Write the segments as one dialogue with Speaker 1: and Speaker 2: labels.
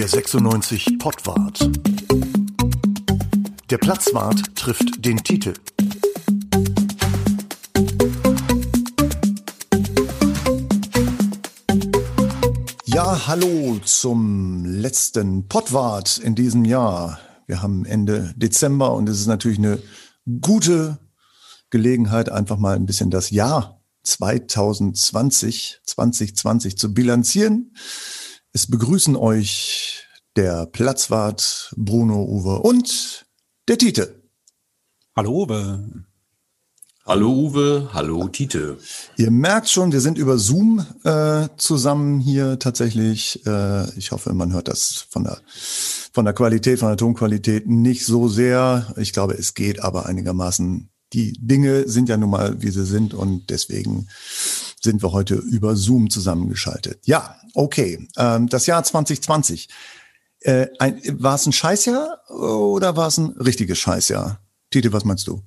Speaker 1: Der 96 Pottwart. Der Platzwart trifft den Titel. Ja, hallo zum letzten Pottwart in diesem Jahr. Wir haben Ende Dezember und es ist natürlich eine gute Gelegenheit, einfach mal ein bisschen das Jahr 2020, 2020 zu bilanzieren. Es begrüßen euch der Platzwart Bruno Uwe und der Tite.
Speaker 2: Hallo Uwe.
Speaker 3: Hallo Uwe, hallo Tite.
Speaker 1: Ihr merkt schon, wir sind über Zoom äh, zusammen hier tatsächlich. Äh, ich hoffe, man hört das von der von der Qualität, von der Tonqualität nicht so sehr. Ich glaube, es geht aber einigermaßen. Die Dinge sind ja nun mal, wie sie sind und deswegen sind wir heute über Zoom zusammengeschaltet. Ja, okay. Ähm, das Jahr 2020. Äh, ein, war es ein Scheißjahr oder war es ein richtiges Scheißjahr? Tite, was meinst du?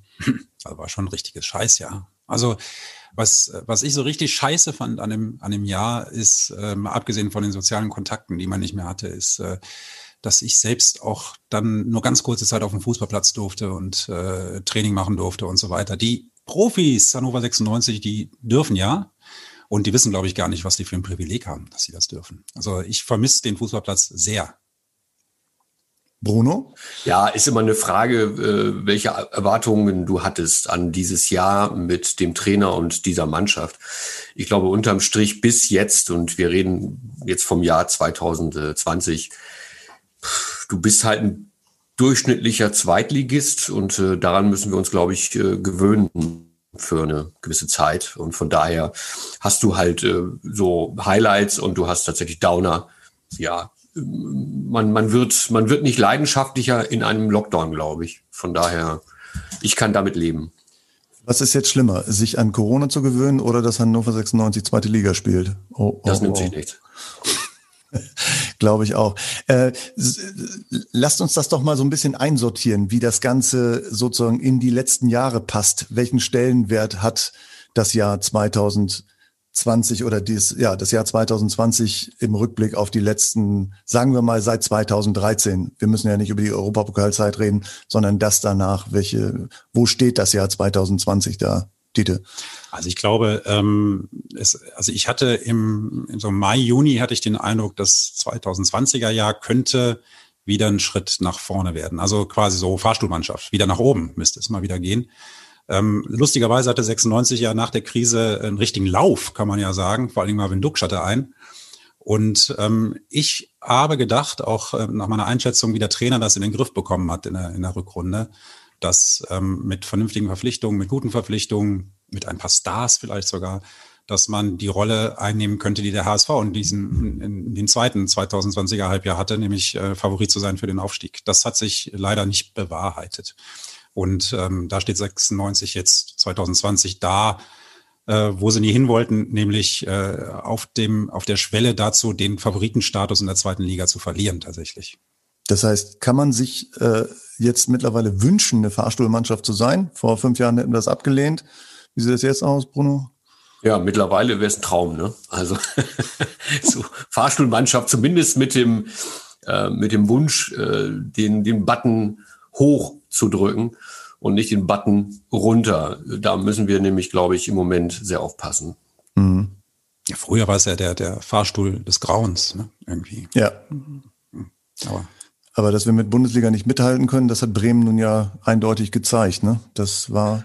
Speaker 2: Das war schon ein richtiges Scheißjahr. Also was, was ich so richtig scheiße fand an dem, an dem Jahr ist, ähm, abgesehen von den sozialen Kontakten, die man nicht mehr hatte, ist, äh, dass ich selbst auch dann nur ganz kurze Zeit auf dem Fußballplatz durfte und äh, Training machen durfte und so weiter. Die Profis Hannover 96, die dürfen ja. Und die wissen, glaube ich, gar nicht, was die für ein Privileg haben, dass sie das dürfen. Also ich vermisse den Fußballplatz sehr.
Speaker 1: Bruno?
Speaker 3: Ja, ist immer eine Frage, äh, welche Erwartungen du hattest an dieses Jahr mit dem Trainer und dieser Mannschaft. Ich glaube, unterm Strich bis jetzt, und wir reden jetzt vom Jahr 2020, du bist halt ein durchschnittlicher Zweitligist und äh, daran müssen wir uns, glaube ich, äh, gewöhnen für eine gewisse Zeit. Und von daher hast du halt äh, so Highlights und du hast tatsächlich Downer. Ja, man, man, wird, man wird nicht leidenschaftlicher in einem Lockdown, glaube ich. Von daher, ich kann damit leben.
Speaker 1: Was ist jetzt schlimmer, sich an Corona zu gewöhnen oder dass Hannover 96 zweite Liga spielt?
Speaker 3: Oh, oh, das nimmt oh. sich nicht.
Speaker 1: Glaube ich auch. Äh, lasst uns das doch mal so ein bisschen einsortieren, wie das Ganze sozusagen in die letzten Jahre passt. Welchen Stellenwert hat das Jahr 2020 oder dies, ja, das Jahr 2020 im Rückblick auf die letzten, sagen wir mal seit 2013. Wir müssen ja nicht über die Europapokalzeit reden, sondern das danach. Welche, wo steht das Jahr 2020 da? Dieter?
Speaker 2: Also ich glaube, ähm, es, also ich hatte im, im so Mai, Juni hatte ich den Eindruck, das 2020er Jahr könnte wieder ein Schritt nach vorne werden. Also quasi so Fahrstuhlmannschaft, wieder nach oben müsste es mal wieder gehen. Ähm, lustigerweise hatte 96 ja nach der Krise einen richtigen Lauf, kann man ja sagen. Vor allem Marvin Duksch hatte ein. Und ähm, ich habe gedacht, auch äh, nach meiner Einschätzung, wie der Trainer das in den Griff bekommen hat in der, in der Rückrunde, dass ähm, mit vernünftigen Verpflichtungen, mit guten Verpflichtungen, mit ein paar Stars vielleicht sogar, dass man die Rolle einnehmen könnte, die der HSV in diesem in, den zweiten 2020er Halbjahr hatte, nämlich äh, Favorit zu sein für den Aufstieg. Das hat sich leider nicht bewahrheitet. Und ähm, da steht 96 jetzt 2020 da, äh, wo sie nie hin wollten, nämlich äh, auf dem auf der Schwelle dazu, den Favoritenstatus in der zweiten Liga zu verlieren tatsächlich.
Speaker 1: Das heißt, kann man sich äh, jetzt mittlerweile wünschen, eine Fahrstuhlmannschaft zu sein? Vor fünf Jahren hätten wir das abgelehnt. Wie sieht das jetzt aus, Bruno?
Speaker 3: Ja, mittlerweile wäre es ein Traum, ne? Also so Fahrstuhlmannschaft, zumindest mit dem, äh, mit dem Wunsch, äh, den, den Button hoch zu drücken und nicht den Button runter. Da müssen wir nämlich, glaube ich, im Moment sehr aufpassen.
Speaker 2: Mhm. Ja, früher war es ja der, der Fahrstuhl des Grauens, ne? Irgendwie.
Speaker 1: Ja. Aber aber dass wir mit Bundesliga nicht mithalten können, das hat Bremen nun ja eindeutig gezeigt. Ne? Das war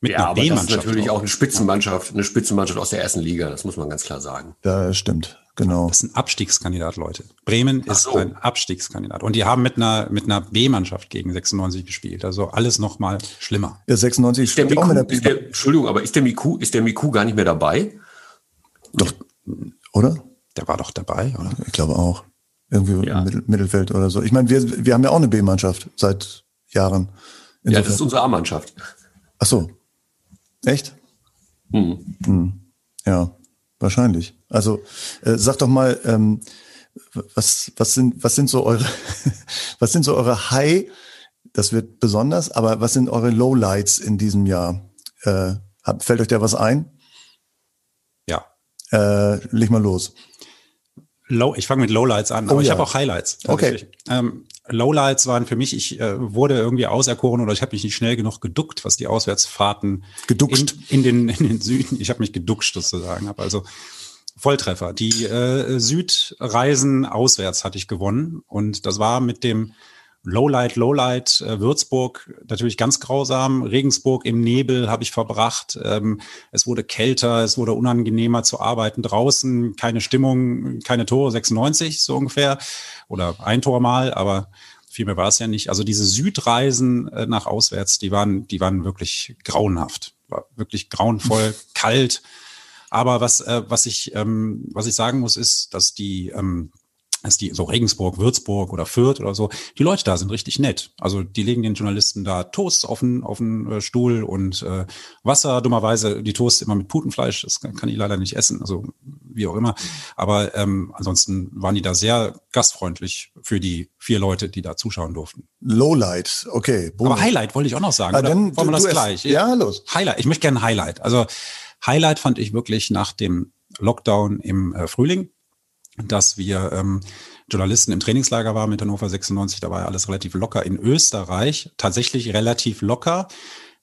Speaker 3: mit ja, aber das ist natürlich auch eine Spitzenmannschaft, eine Spitzenmannschaft aus der ersten Liga, das muss man ganz klar sagen.
Speaker 1: Das stimmt, genau.
Speaker 2: Das ist ein Abstiegskandidat, Leute. Bremen ist so. ein Abstiegskandidat. Und die haben mit einer, mit einer B-Mannschaft gegen 96 gespielt. Also alles noch mal schlimmer.
Speaker 1: Ja, 96
Speaker 3: ist der Miku, auch mit der B ist der, Entschuldigung, aber ist der Miku, ist der Miku gar nicht mehr dabei?
Speaker 1: Doch, oder?
Speaker 2: Der war doch dabei, oder?
Speaker 1: Ich glaube auch. Irgendwie ja. Mittel, Mittelfeld oder so. Ich meine, wir, wir haben ja auch eine B-Mannschaft seit Jahren.
Speaker 3: Insofern. Ja, das ist unsere A-Mannschaft.
Speaker 1: Ach so. Echt? Hm. Hm. Ja, wahrscheinlich. Also äh, sag doch mal, ähm, was, was, sind, was sind so eure, was sind so eure High, das wird besonders, aber was sind eure Lowlights in diesem Jahr? Äh, fällt euch da was ein?
Speaker 2: Ja.
Speaker 1: Äh, leg mal los.
Speaker 2: Low, ich fange mit Lowlights an, aber oh, ich ja. habe auch Highlights.
Speaker 1: Okay.
Speaker 2: Ähm, Lowlights waren für mich, ich äh, wurde irgendwie auserkoren oder ich habe mich nicht schnell genug geduckt, was die Auswärtsfahrten
Speaker 1: geduckt
Speaker 2: in, in den in den Süden. Ich habe mich geduckt sozusagen, habe also Volltreffer. Die äh, Südreisen auswärts hatte ich gewonnen und das war mit dem Lowlight, Lowlight, äh, Würzburg natürlich ganz grausam. Regensburg im Nebel habe ich verbracht. Ähm, es wurde kälter, es wurde unangenehmer zu arbeiten draußen. Keine Stimmung, keine Tore, 96 so ungefähr. Oder ein Tor mal, aber viel mehr war es ja nicht. Also diese Südreisen äh, nach auswärts, die waren, die waren wirklich grauenhaft. War wirklich grauenvoll, kalt. Aber was, äh, was ich, ähm, was ich sagen muss, ist, dass die, ähm, dass die so Regensburg, Würzburg oder Fürth oder so, die Leute da sind richtig nett. Also die legen den Journalisten da Toast auf den, auf den äh, Stuhl und äh, Wasser, dummerweise die Toast immer mit Putenfleisch, das kann, kann ich leider nicht essen, also wie auch immer. Aber ähm, ansonsten waren die da sehr gastfreundlich für die vier Leute, die da zuschauen durften.
Speaker 1: Lowlight, okay.
Speaker 2: Boom. Aber Highlight wollte ich auch noch sagen. Ah,
Speaker 1: dann,
Speaker 2: wollen wir das gleich?
Speaker 1: Ja, los.
Speaker 2: Highlight, ich möchte gerne Highlight. Also Highlight fand ich wirklich nach dem Lockdown im äh, Frühling dass wir ähm, Journalisten im Trainingslager waren mit Hannover 96, da war ja alles relativ locker. In Österreich tatsächlich relativ locker,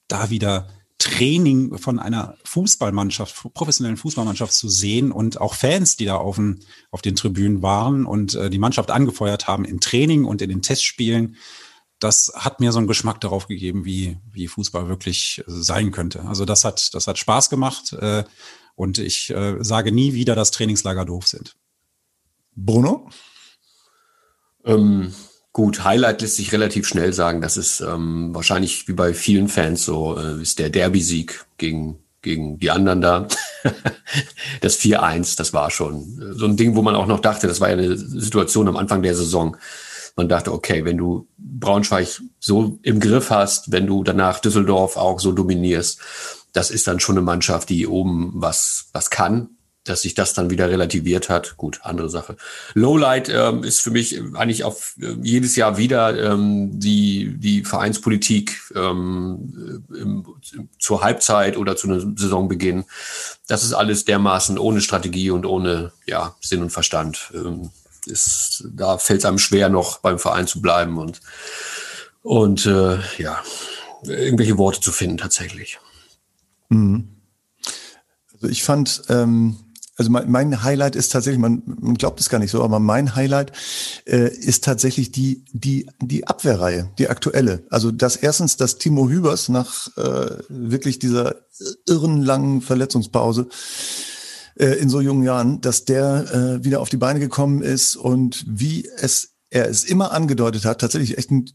Speaker 2: da wieder Training von einer Fußballmannschaft, professionellen Fußballmannschaft zu sehen und auch Fans, die da auf den, auf den Tribünen waren und äh, die Mannschaft angefeuert haben im Training und in den Testspielen. Das hat mir so einen Geschmack darauf gegeben, wie, wie Fußball wirklich äh, sein könnte. Also das hat, das hat Spaß gemacht äh, und ich äh, sage nie wieder, dass Trainingslager doof sind.
Speaker 1: Bruno?
Speaker 3: Ähm, gut, Highlight lässt sich relativ schnell sagen. Das ist ähm, wahrscheinlich wie bei vielen Fans so, äh, ist der Derby-Sieg gegen, gegen die anderen da. das 4-1, das war schon so ein Ding, wo man auch noch dachte, das war ja eine Situation am Anfang der Saison. Man dachte, okay, wenn du Braunschweig so im Griff hast, wenn du danach Düsseldorf auch so dominierst, das ist dann schon eine Mannschaft, die oben was, was kann dass sich das dann wieder relativiert hat. Gut, andere Sache. Lowlight ähm, ist für mich eigentlich auf äh, jedes Jahr wieder ähm, die, die Vereinspolitik ähm, im, zur Halbzeit oder zu einem Saisonbeginn. Das ist alles dermaßen ohne Strategie und ohne ja, Sinn und Verstand. Ähm, ist, da fällt es einem schwer, noch beim Verein zu bleiben und, und äh, ja, irgendwelche Worte zu finden tatsächlich.
Speaker 1: Mhm. Also ich fand ähm, also mein, mein Highlight ist tatsächlich, man, man glaubt es gar nicht so, aber mein Highlight äh, ist tatsächlich die, die, die Abwehrreihe, die aktuelle. Also das erstens, dass Timo Hübers nach äh, wirklich dieser irren langen Verletzungspause äh, in so jungen Jahren, dass der äh, wieder auf die Beine gekommen ist und wie es er es immer angedeutet hat, tatsächlich echt ein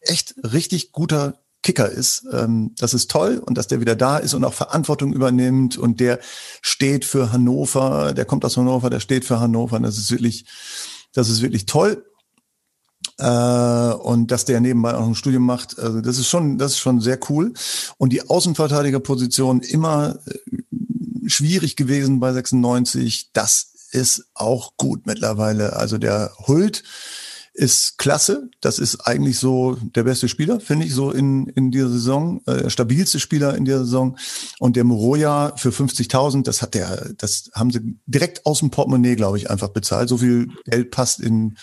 Speaker 1: echt richtig guter Kicker ist. Ähm, das ist toll und dass der wieder da ist und auch Verantwortung übernimmt und der steht für Hannover, der kommt aus Hannover, der steht für Hannover. Das ist wirklich, das ist wirklich toll. Äh, und dass der nebenbei auch ein Studium macht, also das ist schon, das ist schon sehr cool. Und die Außenverteidigerposition immer äh, schwierig gewesen bei 96. Das ist auch gut mittlerweile. Also der Hult, ist klasse. Das ist eigentlich so der beste Spieler, finde ich, so in, in dieser Saison. Äh, der stabilste Spieler in dieser Saison. Und der Moroja für 50.000, das hat der, das haben sie direkt aus dem Portemonnaie, glaube ich, einfach bezahlt. So viel Geld passt in,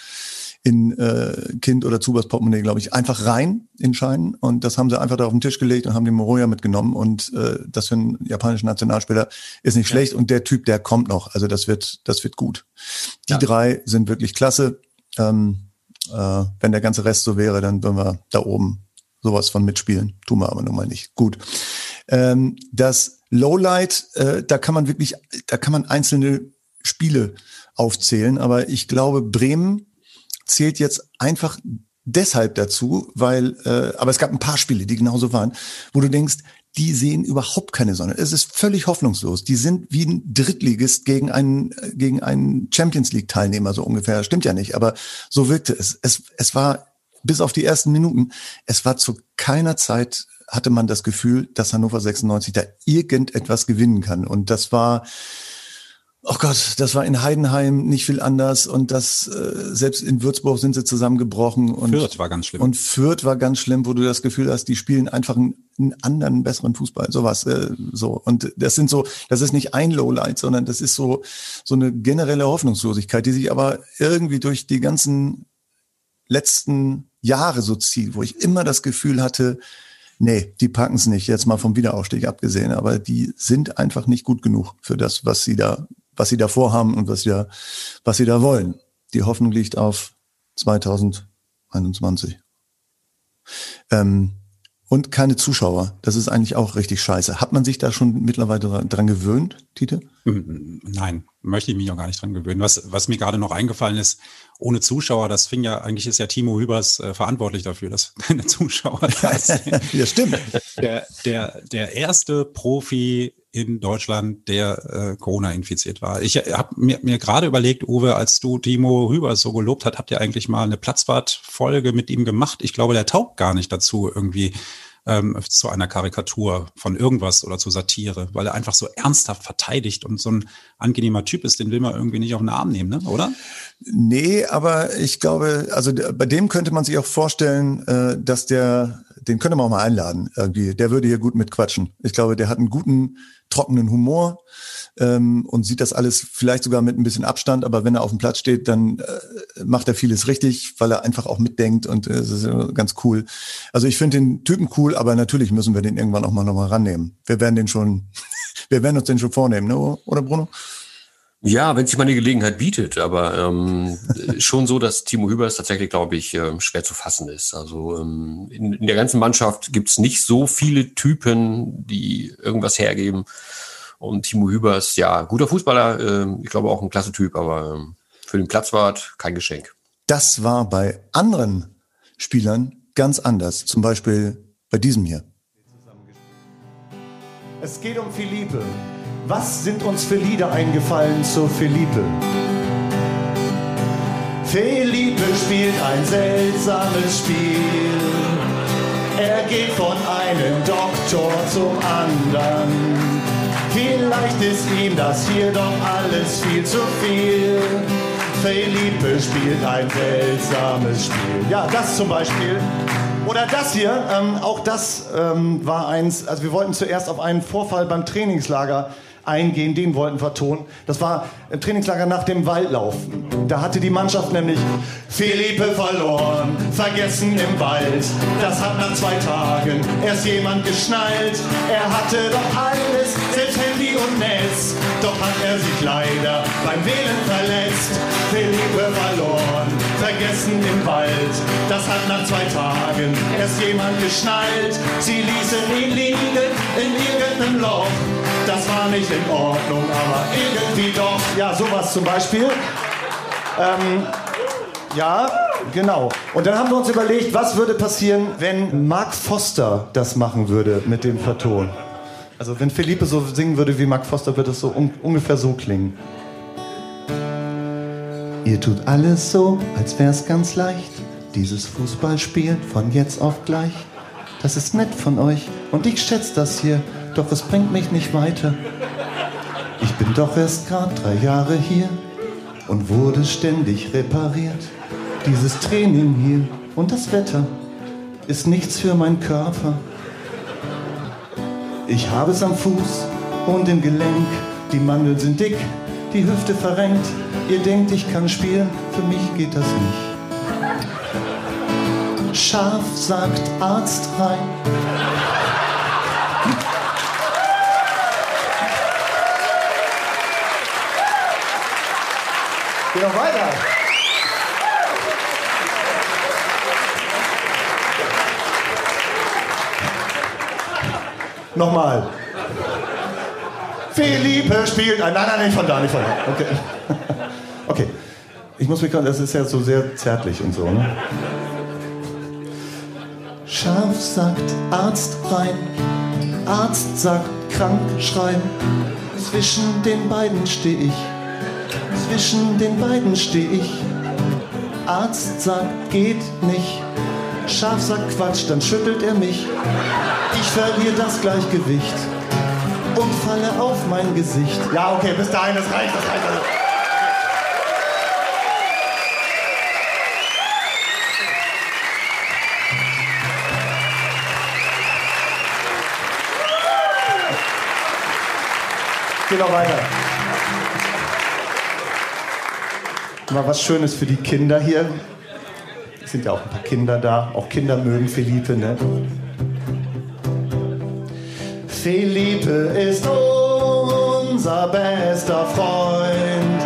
Speaker 1: in äh, Kind oder Zubers Portemonnaie, glaube ich, einfach rein in Scheinen. Und das haben sie einfach da auf den Tisch gelegt und haben den Moroja mitgenommen. Und äh, das für einen japanischen Nationalspieler ist nicht ja. schlecht. Und der Typ, der kommt noch. Also das wird, das wird gut. Die ja. drei sind wirklich klasse. Ähm, äh, wenn der ganze Rest so wäre, dann würden wir da oben sowas von mitspielen. Tun wir aber nun mal nicht. Gut. Ähm, das Lowlight, äh, da kann man wirklich, da kann man einzelne Spiele aufzählen, aber ich glaube, Bremen zählt jetzt einfach deshalb dazu, weil, äh, aber es gab ein paar Spiele, die genauso waren, wo du denkst, die sehen überhaupt keine Sonne. Es ist völlig hoffnungslos. Die sind wie ein Drittligist gegen einen, gegen einen Champions League Teilnehmer, so ungefähr. Stimmt ja nicht, aber so wirkte es. Es, es war bis auf die ersten Minuten, es war zu keiner Zeit hatte man das Gefühl, dass Hannover 96 da irgendetwas gewinnen kann. Und das war,
Speaker 4: Oh Gott, das war in Heidenheim nicht viel anders und das äh, selbst in Würzburg sind sie zusammengebrochen und
Speaker 2: Fürth war ganz schlimm.
Speaker 4: Und Fürth war ganz schlimm, wo du das Gefühl hast, die spielen einfach einen, einen anderen besseren Fußball, sowas äh, so. Und das sind so, das ist nicht ein Lowlight, sondern das ist so so eine generelle Hoffnungslosigkeit, die sich aber irgendwie durch die ganzen letzten Jahre so zieht, wo ich immer das Gefühl hatte, nee, die packen es nicht, jetzt mal vom Wiederaufstieg abgesehen, aber die sind einfach nicht gut genug für das, was sie da was sie da vorhaben und was sie da, was sie da wollen. Die Hoffnung liegt auf 2021. Ähm, und keine Zuschauer. Das ist eigentlich auch richtig scheiße. Hat man sich da schon mittlerweile dran gewöhnt, Tite?
Speaker 2: Hm, nein, möchte ich mich auch gar nicht dran gewöhnen. Was, was mir gerade noch eingefallen ist, ohne Zuschauer, das fing ja, eigentlich ist ja Timo Hübers äh, verantwortlich dafür, dass keine Zuschauer da sind.
Speaker 4: ja, stimmt.
Speaker 2: Der, der, der erste Profi in Deutschland, der äh, Corona infiziert war. Ich habe mir, mir gerade überlegt, Uwe, als du Timo Hüber so gelobt hat, habt ihr eigentlich mal eine Platzwart-Folge mit ihm gemacht? Ich glaube, der taugt gar nicht dazu, irgendwie ähm, zu einer Karikatur von irgendwas oder zu Satire, weil er einfach so ernsthaft verteidigt und so ein angenehmer Typ ist, den will man irgendwie nicht auf den Arm nehmen, ne? oder?
Speaker 4: Nee, aber ich glaube, also bei dem könnte man sich auch vorstellen, äh, dass der, den könnte man auch mal einladen irgendwie. Der würde hier gut mitquatschen. Ich glaube, der hat einen guten, trockenen Humor ähm, und sieht das alles vielleicht sogar mit ein bisschen Abstand, aber wenn er auf dem Platz steht, dann äh, macht er vieles richtig, weil er einfach auch mitdenkt und äh, das ist ganz cool. Also ich finde den Typen cool, aber natürlich müssen wir den irgendwann auch mal nochmal rannehmen. Wir werden den schon, wir werden uns den schon vornehmen, ne? oder Bruno?
Speaker 3: Ja, wenn sich mal eine Gelegenheit bietet, aber ähm, schon so, dass Timo Hübers tatsächlich, glaube ich, äh, schwer zu fassen ist. Also ähm, in, in der ganzen Mannschaft gibt's nicht so viele Typen, die irgendwas hergeben. Und Timo Hübers, ja, guter Fußballer, äh, ich glaube auch ein klasse Typ, aber äh, für den Platzwart kein Geschenk.
Speaker 4: Das war bei anderen Spielern ganz anders. Zum Beispiel bei diesem hier.
Speaker 1: Es geht um Philippe. Was sind uns für Lieder eingefallen zu Philippe? Philippe spielt ein seltsames Spiel. Er geht von einem Doktor zum anderen. Vielleicht ist ihm das hier doch alles viel zu viel. Felipe spielt ein seltsames Spiel. Ja, das zum Beispiel. Oder das hier, ähm, auch das ähm, war eins, also wir wollten zuerst auf einen Vorfall beim Trainingslager eingehen, den wollten wir tun. Das war im Trainingslager nach dem Waldlaufen. Da hatte die Mannschaft nämlich Philippe verloren, vergessen im Wald. Das hat nach zwei Tagen erst jemand geschnallt. Er hatte doch alles, selbst Handy und Netz. Doch hat er sich leider beim Wählen verletzt. Philippe verloren, vergessen im Wald. Das hat nach zwei Tagen erst jemand geschnallt. Sie ließen ihn liegen in irgendeinem Loch. Das war nicht in Ordnung, aber irgendwie doch. Ja, sowas zum Beispiel. Ähm, ja, genau. Und dann haben wir uns überlegt, was würde passieren, wenn Mark Foster das machen würde mit dem Verton. Also wenn Philippe so singen würde wie Mark Foster, würde es so un ungefähr so klingen. Ihr tut alles so, als wär's ganz leicht. Dieses Fußballspiel von jetzt auf gleich. Das ist nett von euch und ich schätze das hier, doch es bringt mich nicht weiter. Ich bin doch erst gerade drei Jahre hier und wurde ständig repariert. Dieses Training hier und das Wetter ist nichts für meinen Körper. Ich habe es am Fuß und im Gelenk, die Mandeln sind dick, die Hüfte verrenkt. Ihr denkt, ich kann spielen, für mich geht das nicht. Scharf sagt Arzt rein. Geh noch weiter. Nochmal. Philippe spielt ein. Nein, nein, nicht von da, nicht von da. Okay. Okay. Ich muss mich gerade, das ist ja so sehr zärtlich und so, ne? Scharf sagt Arzt rein, Arzt sagt krank schreien. Zwischen den beiden steh ich, zwischen den beiden steh ich. Arzt sagt geht nicht, Scharf sagt Quatsch, dann schüttelt er mich. Ich verliere das Gleichgewicht. und falle auf mein Gesicht. Ja, okay, bis dahin, das reicht, das reicht. Geh noch weiter. Mal was Schönes für die Kinder hier. Es sind ja auch ein paar Kinder da. Auch Kinder mögen Philippe, ne? Philippe ist unser bester Freund.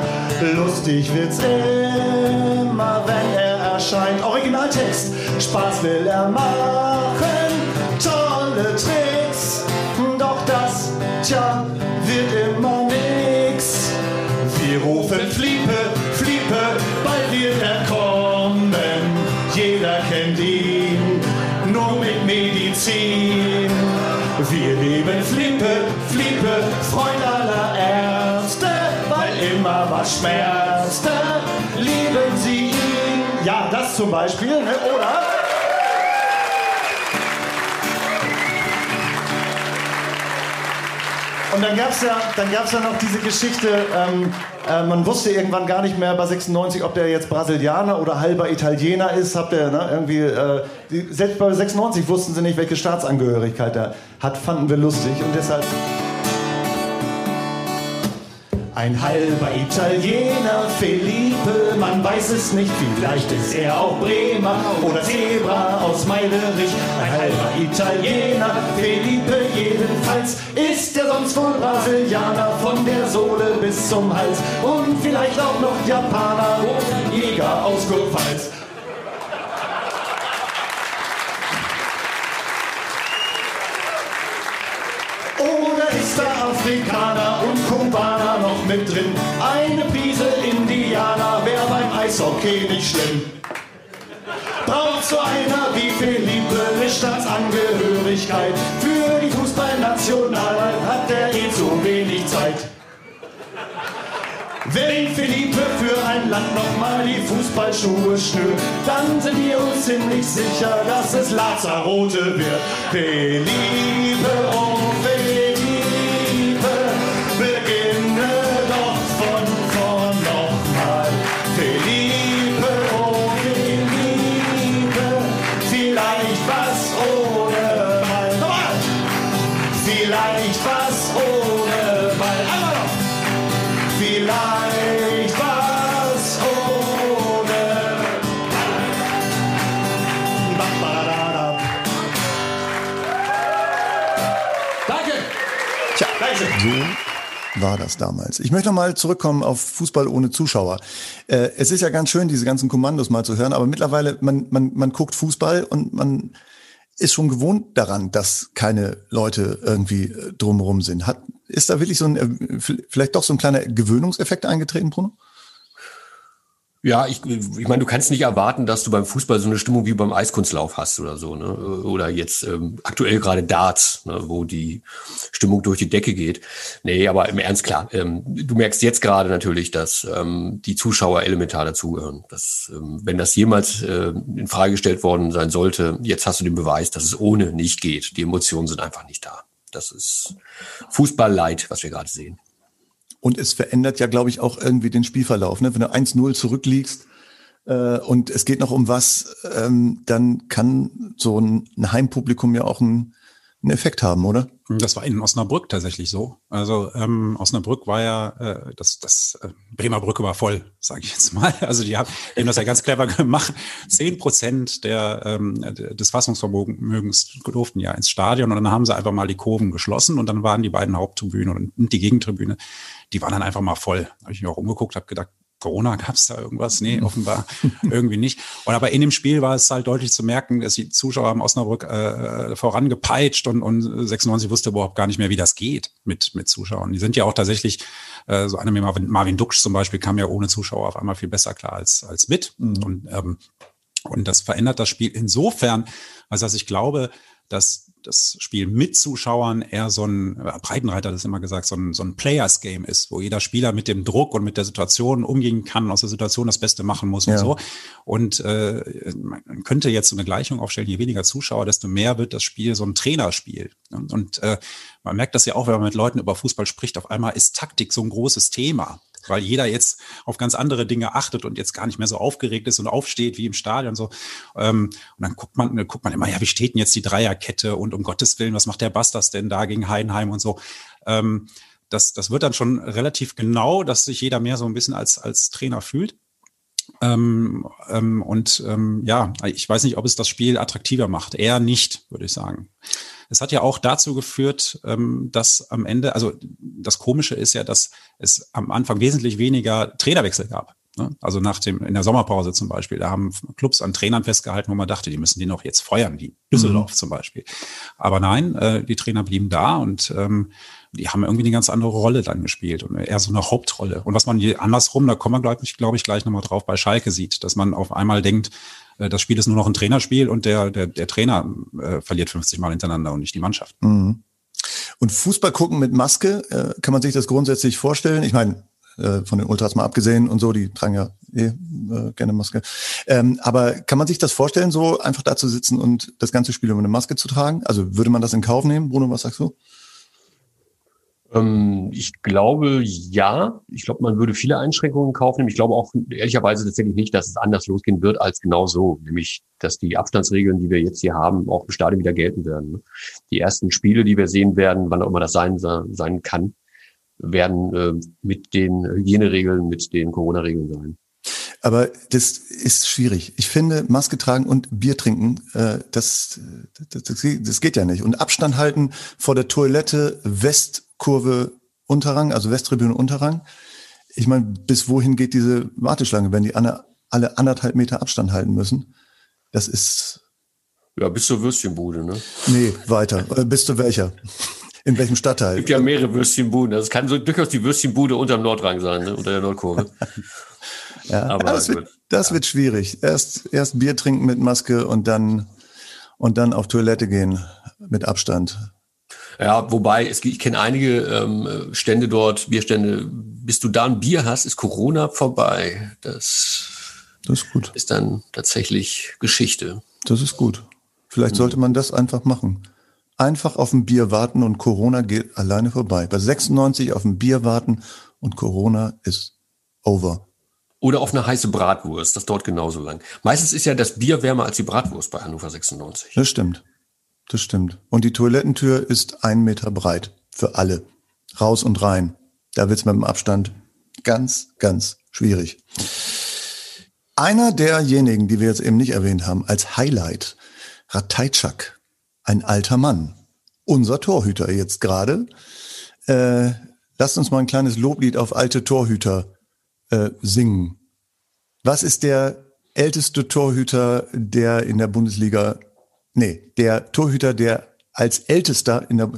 Speaker 1: Lustig wird's immer, wenn er erscheint. Originaltext. Spaß will er machen. Tolle Tricks. Doch das, tja, wird immer nix. Wir rufen Fliepe, weil immer was schmerzte, lieben sie ihn. Ja, das zum Beispiel, ne? oder? Und dann gab es ja, ja noch diese Geschichte, ähm, äh, man wusste irgendwann gar nicht mehr bei 96, ob der jetzt Brasilianer oder halber Italiener ist. Habt ihr, ne, irgendwie, äh, die, selbst bei 96 wussten sie nicht, welche Staatsangehörigkeit er hat, fanden wir lustig und deshalb. Ein halber Italiener, Felipe, man weiß es nicht, vielleicht ist er auch Bremer oder Zebra aus Meiderich. Ein halber Italiener, Felipe jedenfalls, ist er sonst wohl Brasilianer von der Sohle bis zum Hals und vielleicht auch noch Japaner oder Jäger aus Kurpfalz. Oder ist da Afrikaner und Kubaner noch mit drin? Eine Prise Indianer wäre beim Eishockey nicht schlimm. Braucht so einer wie Felipe eine Staatsangehörigkeit? Für die Fußballnationalheit hat er eh zu wenig Zeit. Wenn Felipe für ein Land nochmal die Fußballschuhe schnürt, dann sind wir uns ziemlich sicher, dass es Lazarote wird. Felipe, oh Felipe,
Speaker 5: war das damals. Ich möchte noch mal zurückkommen auf Fußball ohne Zuschauer. Äh, es ist ja ganz schön, diese ganzen Kommandos mal zu hören, aber mittlerweile, man, man, man guckt Fußball und man ist schon gewohnt daran, dass keine Leute irgendwie äh, drumherum sind. Hat, ist da wirklich so ein, äh, vielleicht doch so ein kleiner Gewöhnungseffekt eingetreten, Bruno?
Speaker 3: Ja, ich, ich meine, du kannst nicht erwarten, dass du beim Fußball so eine Stimmung wie beim Eiskunstlauf hast oder so, ne? Oder jetzt ähm, aktuell gerade Darts, ne? wo die Stimmung durch die Decke geht. Nee, aber im Ernst klar, ähm, du merkst jetzt gerade natürlich, dass ähm, die Zuschauer elementar dazugehören. Dass, ähm, wenn das jemals äh, in Frage gestellt worden sein sollte, jetzt hast du den Beweis, dass es ohne nicht geht. Die Emotionen sind einfach nicht da. Das ist Fußball-Leid, was wir gerade sehen.
Speaker 5: Und es verändert ja, glaube ich, auch irgendwie den Spielverlauf. Ne? Wenn du 1-0 zurückliegst äh, und es geht noch um was, ähm, dann kann so ein, ein Heimpublikum ja auch einen, einen Effekt haben, oder?
Speaker 2: Das war in Osnabrück tatsächlich so. Also ähm, Osnabrück war ja, äh, das, das äh, Bremer Brücke war voll, sage ich jetzt mal. Also die haben, die haben das ja ganz clever gemacht. Zehn Prozent der, ähm, des Fassungsvermögens durften ja ins Stadion und dann haben sie einfach mal die Kurven geschlossen und dann waren die beiden Haupttribünen und die Gegentribüne, die waren dann einfach mal voll. Habe ich mich auch umgeguckt, habe gedacht, Corona gab es da irgendwas? Nee, offenbar irgendwie nicht. Und aber in dem Spiel war es halt deutlich zu merken, dass die Zuschauer haben Osnabrück äh, vorangepeitscht und, und 96 wusste überhaupt gar nicht mehr, wie das geht mit, mit Zuschauern. Die sind ja auch tatsächlich, äh, so einer wie Marvin, Marvin Duksch zum Beispiel kam ja ohne Zuschauer auf einmal viel besser klar als, als mit.
Speaker 5: Mhm.
Speaker 2: Und, ähm, und das verändert das Spiel insofern, als dass ich glaube, dass das Spiel mit Zuschauern eher so ein, äh, Breitenreiter hat es immer gesagt, so ein, so ein Players Game ist, wo jeder Spieler mit dem Druck und mit der Situation umgehen kann, aus der Situation das Beste machen muss ja. und so. Und äh, man könnte jetzt so eine Gleichung aufstellen, je weniger Zuschauer, desto mehr wird das Spiel so ein Trainerspiel. Und, und äh, man merkt das ja auch, wenn man mit Leuten über Fußball spricht, auf einmal ist Taktik so ein großes Thema weil jeder jetzt auf ganz andere Dinge achtet und jetzt gar nicht mehr so aufgeregt ist und aufsteht wie im Stadion so. Ähm, und dann guckt man, dann guckt man immer, ja, wie steht denn jetzt die Dreierkette und um Gottes Willen, was macht der Bastas denn da gegen Heidenheim und so. Ähm, das, das wird dann schon relativ genau, dass sich jeder mehr so ein bisschen als, als Trainer fühlt. Ähm, ähm, und ähm, ja, ich weiß nicht, ob es das Spiel attraktiver macht. Eher nicht, würde ich sagen. Es hat ja auch dazu geführt, ähm, dass am Ende, also das Komische ist ja, dass es am Anfang wesentlich weniger Trainerwechsel gab. Ne? Also nach dem, in der Sommerpause zum Beispiel, da haben Clubs an Trainern festgehalten, wo man dachte, die müssen die noch jetzt feuern, wie Düsseldorf mhm. zum Beispiel. Aber nein, äh, die Trainer blieben da und ähm, die haben irgendwie eine ganz andere Rolle dann gespielt und eher so eine Hauptrolle. Und was man hier andersrum, da kommen wir, glaube ich, glaube ich, gleich nochmal drauf, bei Schalke sieht, dass man auf einmal denkt, äh, das Spiel ist nur noch ein Trainerspiel und der, der, der Trainer äh, verliert 50 Mal hintereinander und nicht die Mannschaft. Mhm.
Speaker 1: Und Fußball gucken mit Maske, äh, kann man sich das grundsätzlich vorstellen? Ich meine, äh, von den Ultras mal abgesehen und so, die tragen ja eh äh, gerne Maske. Ähm, aber kann man sich das vorstellen, so einfach da zu sitzen und das ganze Spiel über eine Maske zu tragen? Also würde man das in Kauf nehmen? Bruno, was sagst du?
Speaker 3: Ähm, ich glaube, ja. Ich glaube, man würde viele Einschränkungen kaufen. Ich glaube auch ehrlicherweise tatsächlich nicht, dass es anders losgehen wird als genau so. Nämlich, dass die Abstandsregeln, die wir jetzt hier haben, auch im Stadion wieder gelten werden. Ne? Die ersten Spiele, die wir sehen werden, wann auch immer das sein, sein kann, werden äh, mit den Hygieneregeln, mit den Corona-Regeln sein.
Speaker 1: Aber das ist schwierig. Ich finde, Maske tragen und Bier trinken, äh, das, das, das geht ja nicht. Und Abstand halten vor der Toilette, West Kurve Unterrang, also Westtribüne Unterrang. Ich meine, bis wohin geht diese Warteschlange, wenn die alle, alle anderthalb Meter Abstand halten müssen? Das ist.
Speaker 3: Ja, bis zur Würstchenbude, ne?
Speaker 1: Nee, weiter. Äh, bis zu welcher? In welchem Stadtteil? Es
Speaker 3: gibt ja mehrere Würstchenbuden. Das kann so durchaus die Würstchenbude unterm Nordrang sein, ne? unter der Nordkurve.
Speaker 1: ja, Aber das, wird, das ja. wird schwierig. Erst, erst Bier trinken mit Maske und dann, und dann auf Toilette gehen mit Abstand.
Speaker 3: Ja, wobei, es, ich kenne einige ähm, Stände dort, Bierstände. Bis du da ein Bier hast, ist Corona vorbei. Das, das ist gut. Ist dann tatsächlich Geschichte.
Speaker 1: Das ist gut. Vielleicht mhm. sollte man das einfach machen. Einfach auf ein Bier warten und Corona geht alleine vorbei. Bei 96 auf ein Bier warten und Corona ist over.
Speaker 3: Oder auf eine heiße Bratwurst. Das dauert genauso lang. Meistens ist ja das Bier wärmer als die Bratwurst bei Hannover 96.
Speaker 1: Das stimmt. Das stimmt. Und die Toilettentür ist ein Meter breit für alle. Raus und rein. Da wird's mit dem Abstand ganz, ganz schwierig. Einer derjenigen, die wir jetzt eben nicht erwähnt haben, als Highlight, Rateitschak, ein alter Mann. Unser Torhüter jetzt gerade. Äh, lasst uns mal ein kleines Loblied auf alte Torhüter äh, singen. Was ist der älteste Torhüter, der in der Bundesliga nee, der Torhüter, der als ältester in der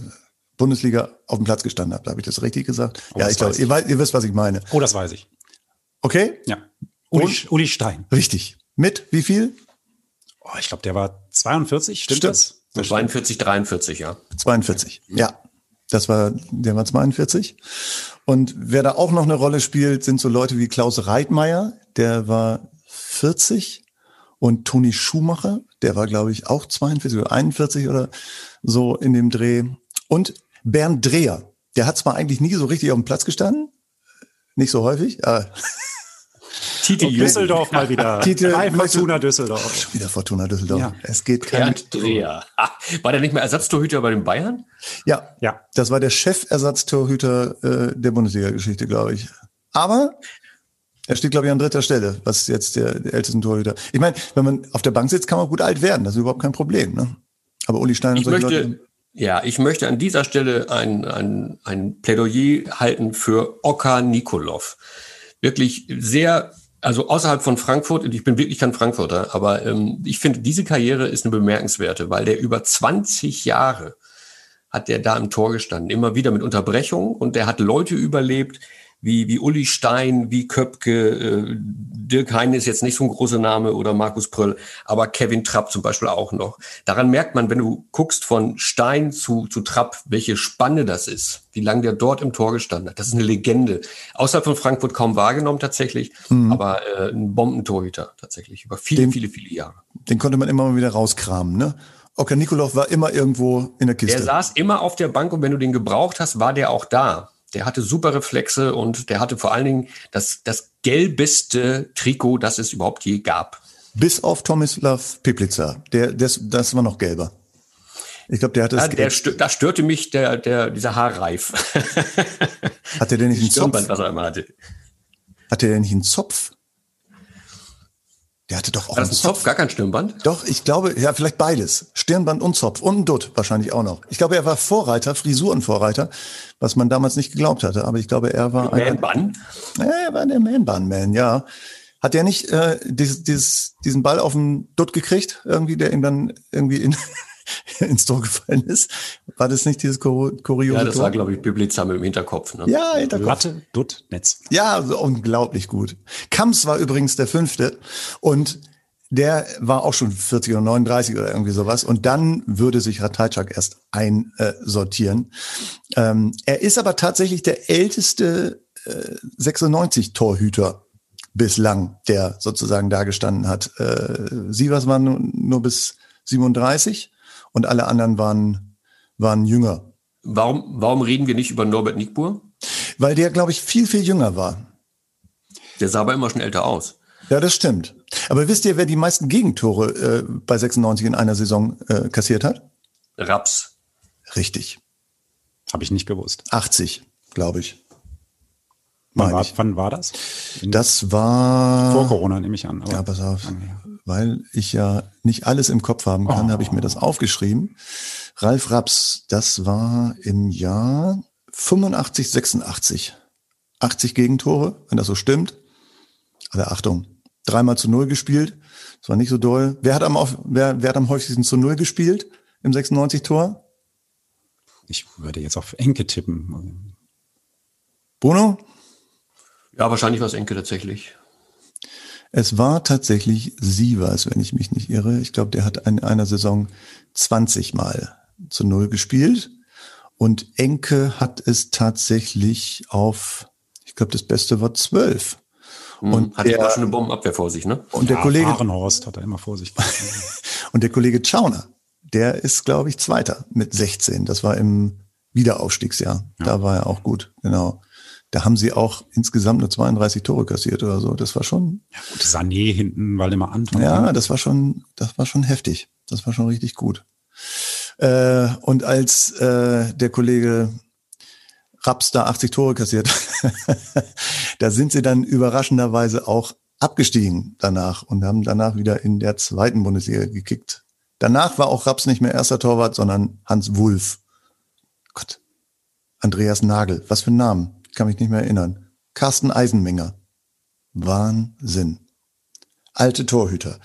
Speaker 1: Bundesliga auf dem Platz gestanden hat. Habe ich das richtig gesagt? Oh, ja, ich glaube, ihr, ihr, wisst, was ich meine.
Speaker 2: Oh, das weiß ich.
Speaker 1: Okay?
Speaker 2: Ja. Uli, Uli Stein.
Speaker 1: Richtig. Mit wie viel?
Speaker 2: Oh, ich glaube, der war 42, stimmt,
Speaker 3: stimmt. das? 42, 43, ja.
Speaker 1: 42, ja. Das war, der war 42. Und wer da auch noch eine Rolle spielt, sind so Leute wie Klaus Reitmeier, der war 40 und Toni Schumacher, der war, glaube ich, auch 42 oder 41 oder so in dem Dreh. Und Bernd Dreher, der hat zwar eigentlich nie so richtig auf dem Platz gestanden, nicht so häufig, aber
Speaker 2: Tite okay. Düsseldorf mal wieder.
Speaker 1: Tite,
Speaker 2: Drei Fortuna Düsseldorf.
Speaker 1: Schon wieder Fortuna Düsseldorf. Ja.
Speaker 3: Es geht kein Bernd Dreher. War der nicht mehr Ersatztorhüter bei den Bayern?
Speaker 1: Ja, ja. Das war der Chefersatztorhüter äh, der Bundesliga-Geschichte, glaube ich. Aber er steht, glaube ich, an dritter Stelle, was jetzt der, der ältesten Torhüter. Ich meine, wenn man auf der Bank sitzt, kann man gut alt werden. Das ist überhaupt kein Problem. Ne? Aber Uli Stein und
Speaker 3: ich möchte, Leute, ja, ich möchte an dieser Stelle ein, ein, ein Plädoyer halten für Oka Nikolov. Wirklich sehr, also außerhalb von Frankfurt, und ich bin wirklich kein Frankfurter, aber ähm, ich finde, diese Karriere ist eine bemerkenswerte, weil der über 20 Jahre hat der da im Tor gestanden, immer wieder mit Unterbrechung und der hat Leute überlebt, wie, wie Uli Stein, wie Köpke, äh, Dirk Heine ist jetzt nicht so ein großer Name oder Markus Pröll, aber Kevin Trapp zum Beispiel auch noch. Daran merkt man, wenn du guckst von Stein zu, zu Trapp, welche Spanne das ist, wie lange der dort im Tor gestanden hat. Das ist eine Legende. Außerhalb von Frankfurt kaum wahrgenommen tatsächlich, mhm. aber äh, ein Bombentorhüter tatsächlich über viele, den, viele, viele Jahre.
Speaker 1: Den konnte man immer mal wieder rauskramen, ne? Okay, Nikolov war immer irgendwo in der Kiste.
Speaker 3: Er saß immer auf der Bank und wenn du den gebraucht hast, war der auch da. Der hatte super Reflexe und der hatte vor allen Dingen das, das gelbeste Trikot, das es überhaupt je gab.
Speaker 1: Bis auf Tomislav Piplica. Der, das, das war noch gelber. Ich glaube, der hatte
Speaker 3: ja, der stör, Da störte mich der, der, dieser Haarreif.
Speaker 1: Hatte der nicht einen Zopf?
Speaker 3: was er immer hatte.
Speaker 1: Hatte der nicht einen Zopf? Der hatte doch auch
Speaker 3: War das einen Zopf, gar kein Stirnband?
Speaker 1: Doch, ich glaube, ja, vielleicht beides. Stirnband und Zopf und ein Dutt wahrscheinlich auch noch. Ich glaube, er war Vorreiter, Frisurenvorreiter, was man damals nicht geglaubt hatte. Aber ich glaube, er war
Speaker 3: ein Man-Bun?
Speaker 1: Ja, er war der Man-Bun-Man, ja. Hat er nicht äh, dieses, dieses, diesen Ball auf den Dutt gekriegt, irgendwie, der ihm dann irgendwie in, ins Tor gefallen ist. War das nicht dieses kuriose
Speaker 3: Ja, das Tor? war, glaube ich, Biblizam im Hinterkopf. Ne?
Speaker 1: Ja, Hinterkopf.
Speaker 2: Latte, Dutt, Netz.
Speaker 1: Ja, unglaublich gut. Kams war übrigens der Fünfte und der war auch schon 40 oder 39 oder irgendwie sowas. Und dann würde sich Ratajczak erst einsortieren. Ähm, er ist aber tatsächlich der älteste äh, 96-Torhüter bislang, der sozusagen da gestanden hat. Äh, Sievers war nur, nur bis 37 und alle anderen waren, waren jünger.
Speaker 3: Warum, warum reden wir nicht über Norbert Nickbur?
Speaker 1: Weil der, glaube ich, viel, viel jünger war.
Speaker 3: Der sah aber immer schon älter aus.
Speaker 1: Ja, das stimmt. Aber wisst ihr, wer die meisten Gegentore äh, bei 96 in einer Saison äh, kassiert hat?
Speaker 3: Raps.
Speaker 1: Richtig.
Speaker 2: Habe ich nicht gewusst.
Speaker 1: 80, glaube ich.
Speaker 2: Wann war, wann war, das?
Speaker 1: Das war.
Speaker 2: Vor Corona nehme ich an.
Speaker 1: ja, pass auf weil ich ja nicht alles im Kopf haben kann, oh. habe ich mir das aufgeschrieben. Ralf Raps, das war im Jahr 85, 86. 80 Gegentore, wenn das so stimmt. Also Achtung, dreimal zu null gespielt. Das war nicht so doll. Wer hat am, wer, wer hat am häufigsten zu null gespielt im 96-Tor?
Speaker 2: Ich würde jetzt auf Enke tippen.
Speaker 1: Bruno?
Speaker 3: Ja, wahrscheinlich war es Enke tatsächlich.
Speaker 1: Es war tatsächlich Sievers, wenn ich mich nicht irre. Ich glaube, der hat in einer Saison 20 Mal zu Null gespielt. Und Enke hat es tatsächlich auf, ich glaube, das Beste war 12.
Speaker 3: Mhm, und hat der, auch schon eine Bombenabwehr vor sich, ne?
Speaker 1: Und der ja, Kollege.
Speaker 2: Ahrenhorst hat er immer vor sich.
Speaker 1: und der Kollege Schauner, der ist, glaube ich, Zweiter mit 16. Das war im Wiederaufstiegsjahr. Ja. Da war er auch gut, genau da haben sie auch insgesamt nur 32 Tore kassiert oder so. Das war schon.
Speaker 2: Ja, gut, Sané hinten, Waldemar Anton.
Speaker 1: Ja, ne? das war schon, das war schon heftig. Das war schon richtig gut. Äh, und als äh, der Kollege Raps da 80 Tore kassiert, da sind sie dann überraschenderweise auch abgestiegen danach und haben danach wieder in der zweiten Bundesliga gekickt. Danach war auch Raps nicht mehr erster Torwart, sondern Hans Wulff. Gott. Andreas Nagel. Was für ein Namen kann mich nicht mehr erinnern. Carsten Eisenmenger. Wahnsinn. Alte Torhüter.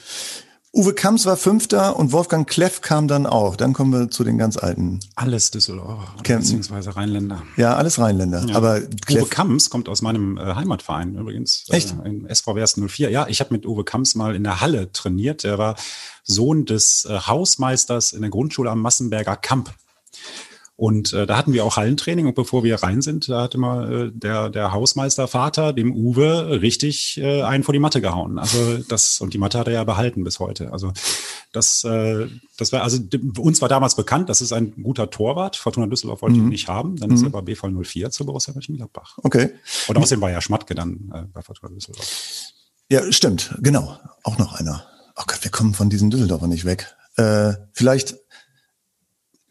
Speaker 1: Uwe Kamps war Fünfter und Wolfgang Kleff kam dann auch. Dann kommen wir zu den ganz alten.
Speaker 2: Alles Düsseldorf, beziehungsweise Rheinländer.
Speaker 1: Ja, alles Rheinländer. Ja. Aber
Speaker 2: Kleff Uwe Kamps kommt aus meinem äh, Heimatverein übrigens.
Speaker 1: Echt?
Speaker 2: Äh, in SV Werst 04. Ja, ich habe mit Uwe Kamps mal in der Halle trainiert. Der war Sohn des äh, Hausmeisters in der Grundschule am Massenberger Kamp. Und äh, da hatten wir auch Hallentraining und bevor wir rein sind, da hat immer äh, der, der Hausmeistervater dem Uwe richtig äh, einen vor die Matte gehauen. Also das, und die Matte hat er ja behalten bis heute. Also das, äh, das war, also uns war damals bekannt, das ist ein guter Torwart. Fortuna Düsseldorf wollte mhm. ihn nicht haben. Dann mhm. ist er bei BV 04 zu Borussia Mönchengladbach.
Speaker 1: Okay.
Speaker 2: Und außerdem war ja Schmatke dann äh, bei Fortuna Düsseldorf.
Speaker 1: Ja, stimmt. Genau. Auch noch einer. Oh Gott, wir kommen von diesen Düsseldorfer nicht weg. Äh, vielleicht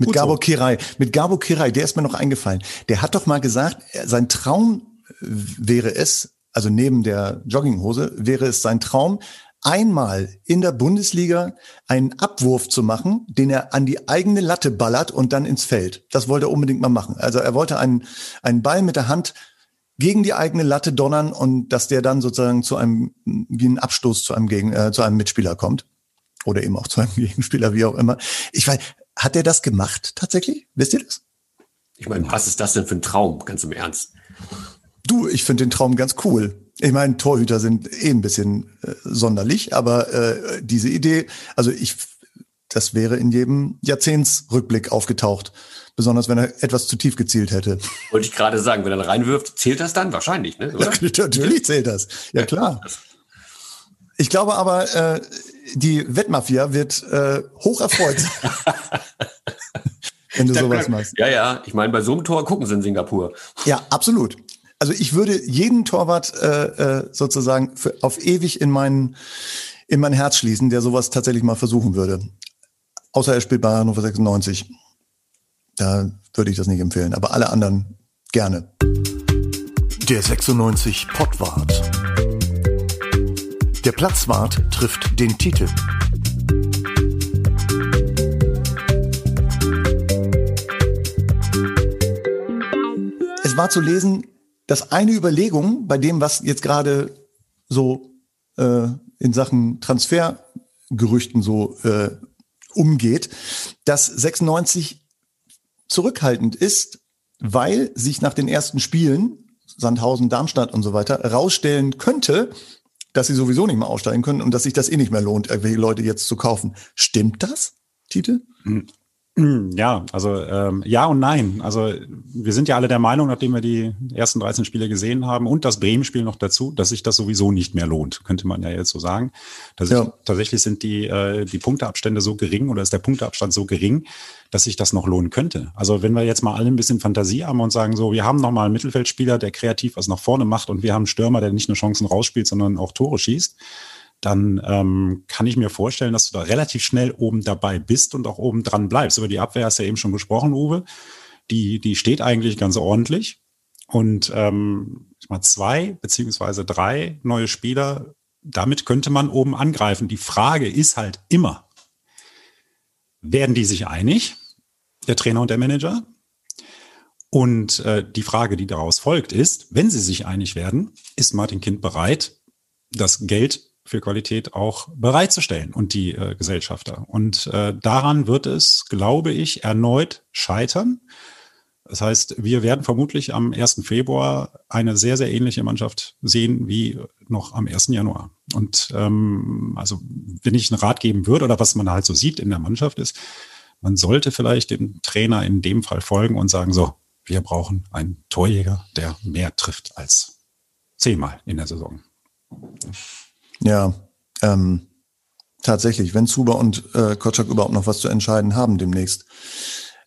Speaker 1: mit Gut Gabo so. Kirai. Mit Gabo Kirai, der ist mir noch eingefallen. Der hat doch mal gesagt, sein Traum wäre es, also neben der Jogginghose, wäre es sein Traum, einmal in der Bundesliga einen Abwurf zu machen, den er an die eigene Latte ballert und dann ins Feld. Das wollte er unbedingt mal machen. Also er wollte einen, einen Ball mit der Hand gegen die eigene Latte donnern und dass der dann sozusagen zu einem, wie ein Abstoß zu einem, Gegen, äh, zu einem Mitspieler kommt. Oder eben auch zu einem Gegenspieler, wie auch immer. Ich weiß, hat er das gemacht tatsächlich? Wisst ihr das?
Speaker 3: Ich meine, was ist das denn für ein Traum, ganz im Ernst?
Speaker 1: Du, ich finde den Traum ganz cool. Ich meine, Torhüter sind eh ein bisschen äh, sonderlich, aber äh, diese Idee, also ich, das wäre in jedem Jahrzehntsrückblick aufgetaucht. Besonders wenn er etwas zu tief gezielt hätte.
Speaker 3: Wollte ich gerade sagen, wenn er reinwirft, zählt das dann wahrscheinlich, ne?
Speaker 1: Oder? Natürlich zählt das. Ja, klar. Ich glaube aber, äh, die Wettmafia wird äh, hoch erfreut wenn du sowas machst.
Speaker 3: Ja, ja. Ich meine, bei so einem Tor gucken sie in Singapur.
Speaker 1: Ja, absolut. Also ich würde jeden Torwart äh, äh, sozusagen für, auf ewig in mein, in mein Herz schließen, der sowas tatsächlich mal versuchen würde. Außer er spielt bei Hannover 96. Da würde ich das nicht empfehlen. Aber alle anderen gerne.
Speaker 6: Der 96 Pottwart. Der Platzwart trifft den Titel.
Speaker 1: Es war zu lesen, dass eine Überlegung bei dem, was jetzt gerade so äh, in Sachen Transfergerüchten so äh, umgeht, dass 96 zurückhaltend ist, weil sich nach den ersten Spielen, Sandhausen, Darmstadt und so weiter, rausstellen könnte, dass sie sowieso nicht mehr aufsteigen können und dass sich das eh nicht mehr lohnt, irgendwelche Leute jetzt zu kaufen. Stimmt das, Tite?
Speaker 2: Ja, also ähm, ja und nein. Also wir sind ja alle der Meinung, nachdem wir die ersten 13 Spiele gesehen haben und das Bremen-Spiel noch dazu, dass sich das sowieso nicht mehr lohnt, könnte man ja jetzt so sagen. Ja. Tatsächlich sind die, äh, die Punkteabstände so gering oder ist der Punkteabstand so gering, dass sich das noch lohnen könnte. Also wenn wir jetzt mal alle ein bisschen Fantasie haben und sagen so, wir haben noch mal einen Mittelfeldspieler, der kreativ was nach vorne macht und wir haben einen Stürmer, der nicht nur Chancen rausspielt, sondern auch Tore schießt, dann ähm, kann ich mir vorstellen, dass du da relativ schnell oben dabei bist und auch oben dran bleibst. Über die Abwehr hast du ja eben schon gesprochen, Uwe. Die, die steht eigentlich ganz ordentlich. Und ähm, mal zwei beziehungsweise drei neue Spieler, damit könnte man oben angreifen. Die Frage ist halt immer, werden die sich einig, der Trainer und der Manager? Und äh, die Frage, die daraus folgt, ist, wenn sie sich einig werden, ist Martin Kind bereit, das Geld für Qualität auch bereitzustellen und die äh, Gesellschafter. Und äh, daran wird es, glaube ich, erneut scheitern. Das heißt, wir werden vermutlich am 1. Februar eine sehr, sehr ähnliche Mannschaft sehen wie noch am 1. Januar. Und ähm, also, wenn ich einen Rat geben würde oder was man halt so sieht in der Mannschaft ist, man sollte vielleicht dem Trainer in dem Fall folgen und sagen, so, wir brauchen einen Torjäger, der mehr trifft als zehnmal in der Saison.
Speaker 1: Ja, ähm, tatsächlich, wenn Zuber und äh, Kotschak überhaupt noch was zu entscheiden haben demnächst.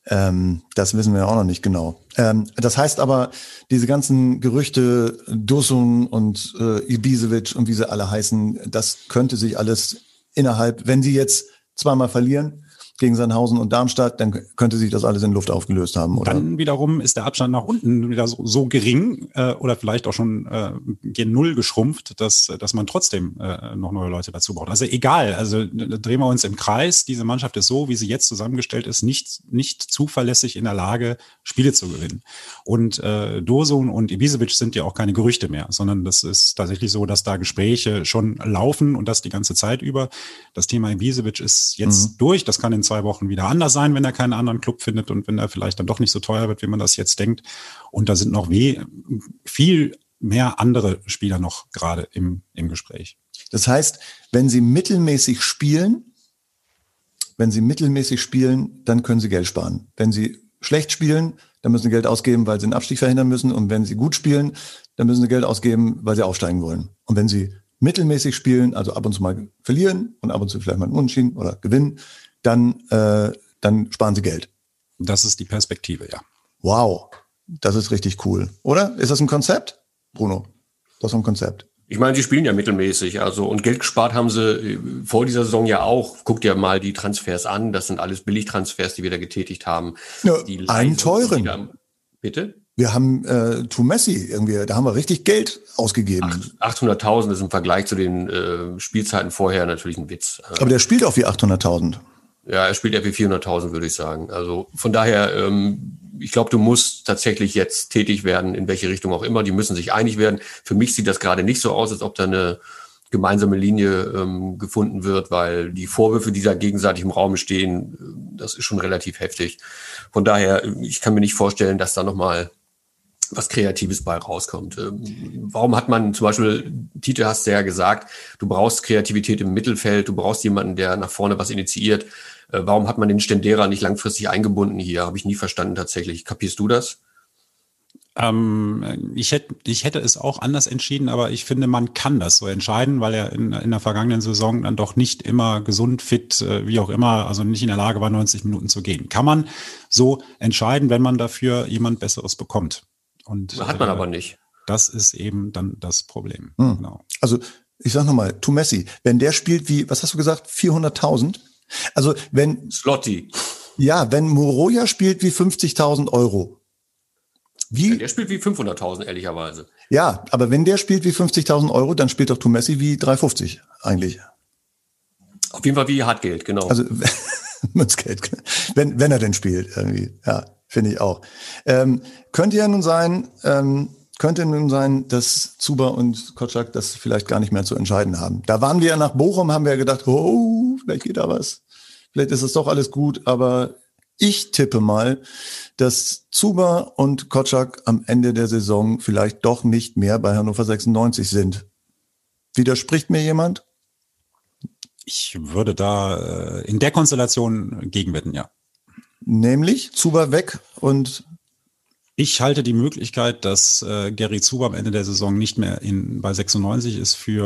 Speaker 1: Ähm, das wissen wir ja auch noch nicht genau. Ähm, das heißt aber, diese ganzen Gerüchte, Dussung und äh, Ibisevic und wie sie alle heißen, das könnte sich alles innerhalb, wenn sie jetzt zweimal verlieren, gegen Sandhausen und Darmstadt, dann könnte sich das alles in Luft aufgelöst haben, oder?
Speaker 2: Dann wiederum ist der Abstand nach unten wieder so, so gering äh, oder vielleicht auch schon äh, gen Null geschrumpft, dass, dass man trotzdem äh, noch neue Leute dazu braucht. Also egal, also drehen wir uns im Kreis. Diese Mannschaft ist so, wie sie jetzt zusammengestellt ist, nicht, nicht zuverlässig in der Lage, Spiele zu gewinnen. Und äh, Dosun und Ibisevic sind ja auch keine Gerüchte mehr, sondern das ist tatsächlich so, dass da Gespräche schon laufen und das die ganze Zeit über. Das Thema Ibisevic ist jetzt mhm. durch. Das kann in zwei Wochen wieder anders sein, wenn er keinen anderen Club findet und wenn er vielleicht dann doch nicht so teuer wird, wie man das jetzt denkt. Und da sind noch weh, viel mehr andere Spieler noch gerade im, im Gespräch.
Speaker 1: Das heißt, wenn sie mittelmäßig spielen, wenn sie mittelmäßig spielen, dann können sie Geld sparen. Wenn sie schlecht spielen, dann müssen sie Geld ausgeben, weil sie einen Abstieg verhindern müssen. Und wenn sie gut spielen, dann müssen sie Geld ausgeben, weil sie aufsteigen wollen. Und wenn sie mittelmäßig spielen, also ab und zu mal verlieren und ab und zu vielleicht mal einen Unentschieden oder gewinnen, dann, äh, dann sparen sie Geld.
Speaker 2: Das ist die Perspektive, ja.
Speaker 1: Wow, das ist richtig cool. Oder? Ist das ein Konzept, Bruno? Das ist ein Konzept.
Speaker 3: Ich meine, sie spielen ja mittelmäßig, also und Geld gespart haben sie äh, vor dieser Saison ja auch. Guckt ja mal die Transfers an, das sind alles Billigtransfers, die wir da getätigt haben.
Speaker 1: Ja, einen teuren.
Speaker 3: Da, bitte?
Speaker 1: Wir haben äh, To Messi irgendwie, da haben wir richtig Geld ausgegeben.
Speaker 3: 800.000 ist im Vergleich zu den äh, Spielzeiten vorher natürlich ein Witz.
Speaker 1: Aber der spielt auch wie 800.000.
Speaker 3: Ja, er spielt wie 400.000, würde ich sagen. Also von daher, ähm, ich glaube, du musst tatsächlich jetzt tätig werden, in welche Richtung auch immer. Die müssen sich einig werden. Für mich sieht das gerade nicht so aus, als ob da eine gemeinsame Linie ähm, gefunden wird, weil die Vorwürfe, die da gegenseitig im Raum stehen, äh, das ist schon relativ heftig. Von daher, ich kann mir nicht vorstellen, dass da nochmal was Kreatives bei rauskommt. Ähm, warum hat man zum Beispiel, Tite hast ja gesagt, du brauchst Kreativität im Mittelfeld, du brauchst jemanden, der nach vorne was initiiert. Äh, warum hat man den Stendera nicht langfristig eingebunden hier? Habe ich nie verstanden tatsächlich. Kapierst du das?
Speaker 2: Ähm, ich, hätte, ich hätte es auch anders entschieden, aber ich finde, man kann das so entscheiden, weil er in, in der vergangenen Saison dann doch nicht immer gesund, fit, äh, wie auch immer, also nicht in der Lage war, 90 Minuten zu gehen. Kann man so entscheiden, wenn man dafür jemand Besseres bekommt.
Speaker 3: Und, Hat man äh, aber nicht.
Speaker 2: Das ist eben dann das Problem.
Speaker 1: Hm. Genau. Also ich sag nochmal, Tu Messi, wenn der spielt wie, was hast du gesagt, 400.000? Also wenn...
Speaker 3: Slotty.
Speaker 1: Ja, wenn Moroja spielt wie 50.000 Euro,
Speaker 3: wie? Ja, der spielt wie 500.000, ehrlicherweise.
Speaker 1: Ja, aber wenn der spielt wie 50.000 Euro, dann spielt doch Tumessi wie 350 eigentlich.
Speaker 3: Auf jeden Fall wie Hartgeld, genau.
Speaker 1: Also Münzgeld, wenn, wenn er denn spielt, irgendwie. Ja, finde ich auch. Ähm, könnte ja nun sein, ähm, könnte nun sein, dass Zuba und Kotschak das vielleicht gar nicht mehr zu entscheiden haben. Da waren wir nach Bochum, haben wir gedacht, oh, vielleicht geht da was. Vielleicht ist es doch alles gut, aber ich tippe mal, dass Zuba und Kotschak am Ende der Saison vielleicht doch nicht mehr bei Hannover 96 sind. Widerspricht mir jemand?
Speaker 2: Ich würde da äh, in der Konstellation gegenwetten, ja.
Speaker 1: Nämlich Zuba weg und
Speaker 2: ich halte die Möglichkeit, dass äh, Gary Zuba am Ende der Saison nicht mehr in, bei 96 ist für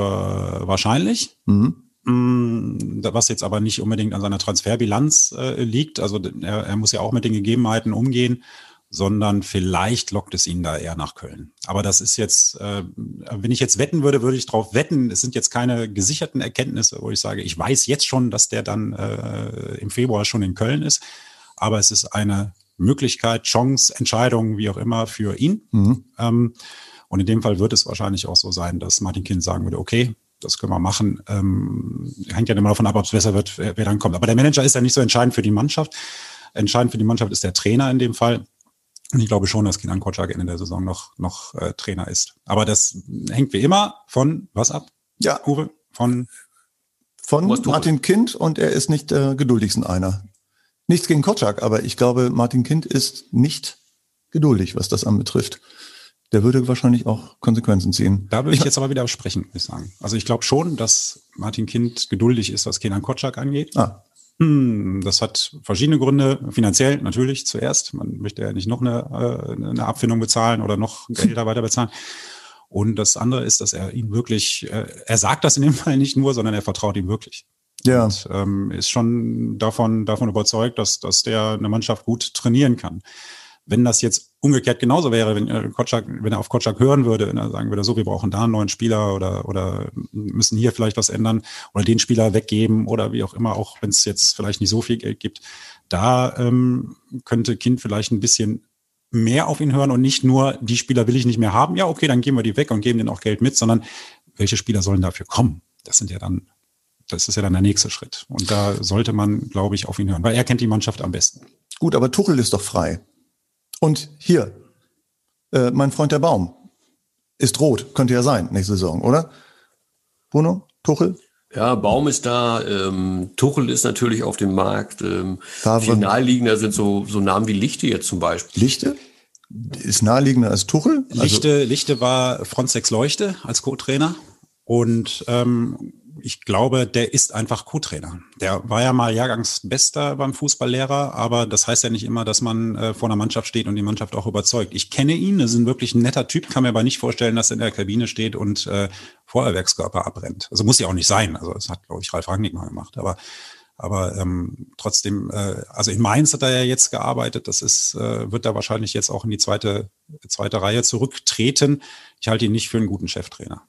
Speaker 2: wahrscheinlich. Mhm. Mm, was jetzt aber nicht unbedingt an seiner Transferbilanz äh, liegt. Also er, er, muss ja auch mit den Gegebenheiten umgehen, sondern vielleicht lockt es ihn da eher nach Köln. Aber das ist jetzt, äh, wenn ich jetzt wetten würde, würde ich darauf wetten. Es sind jetzt keine gesicherten Erkenntnisse, wo ich sage, ich weiß jetzt schon, dass der dann äh, im Februar schon in Köln ist. Aber es ist eine Möglichkeit, Chance, Entscheidung, wie auch immer, für ihn. Mhm. Ähm, und in dem Fall wird es wahrscheinlich auch so sein, dass Martin Kind sagen würde, okay, das können wir machen. Ähm, hängt ja immer davon ab, ob es besser wird, wer, wer, dann kommt. Aber der Manager ist ja nicht so entscheidend für die Mannschaft. Entscheidend für die Mannschaft ist der Trainer in dem Fall. Und ich glaube schon, dass Kinan Kotschak Ende der Saison noch, noch äh, Trainer ist. Aber das hängt wie immer von was ab?
Speaker 1: Ja.
Speaker 2: Uwe? Von,
Speaker 1: von Martin Kind und er ist nicht äh, geduldigsten einer. Nichts gegen Kotschak, aber ich glaube, Martin Kind ist nicht geduldig, was das anbetrifft der würde wahrscheinlich auch Konsequenzen ziehen.
Speaker 2: Da würde ich jetzt aber wieder sprechen, muss ich sagen. Also ich glaube schon, dass Martin Kind geduldig ist, was Kenan Kotschak angeht. Ah. Hm, das hat verschiedene Gründe. Finanziell natürlich zuerst. Man möchte ja nicht noch eine, äh, eine Abfindung bezahlen oder noch Gelder weiter bezahlen. Und das andere ist, dass er ihn wirklich, äh, er sagt das in dem Fall nicht nur, sondern er vertraut ihm wirklich. Ja. Und ähm, ist schon davon, davon überzeugt, dass, dass der eine Mannschaft gut trainieren kann. Wenn das jetzt umgekehrt genauso wäre, wenn, äh, Kotschak, wenn er auf Kotschak hören würde, er sagen würde, so, wir brauchen da einen neuen Spieler oder, oder müssen hier vielleicht was ändern oder den Spieler weggeben oder wie auch immer, auch wenn es jetzt vielleicht nicht so viel Geld gibt, da ähm, könnte Kind vielleicht ein bisschen mehr auf ihn hören und nicht nur, die Spieler will ich nicht mehr haben, ja, okay, dann geben wir die weg und geben denen auch Geld mit, sondern welche Spieler sollen dafür kommen? Das sind ja dann, das ist ja dann der nächste Schritt. Und da sollte man, glaube ich, auf ihn hören, weil er kennt die Mannschaft am besten.
Speaker 1: Gut, aber Tuchel ist doch frei. Und hier, äh, mein Freund der Baum ist rot, könnte ja sein, nächste Saison, oder? Bruno, Tuchel?
Speaker 3: Ja, Baum ist da, ähm, Tuchel ist natürlich auf dem Markt. Ähm, viel naheliegender sind so, so Namen wie Lichte jetzt zum Beispiel.
Speaker 1: Lichte? Ist naheliegender als Tuchel?
Speaker 2: Also Lichte, Lichte war Frontex Leuchte als Co-Trainer. Und ähm, ich glaube, der ist einfach Co-Trainer. Der war ja mal Jahrgangsbester beim Fußballlehrer, aber das heißt ja nicht immer, dass man äh, vor einer Mannschaft steht und die Mannschaft auch überzeugt. Ich kenne ihn, das ist ein wirklich netter Typ, kann mir aber nicht vorstellen, dass er in der Kabine steht und äh, Feuerwerkskörper abbrennt. Also muss ja auch nicht sein. Also das hat, glaube ich, Ralf Rangnick mal gemacht. Aber aber ähm, trotzdem, äh, also in Mainz hat er ja jetzt gearbeitet. Das ist, äh, wird er wahrscheinlich jetzt auch in die zweite, zweite Reihe zurücktreten. Ich halte ihn nicht für einen guten Cheftrainer.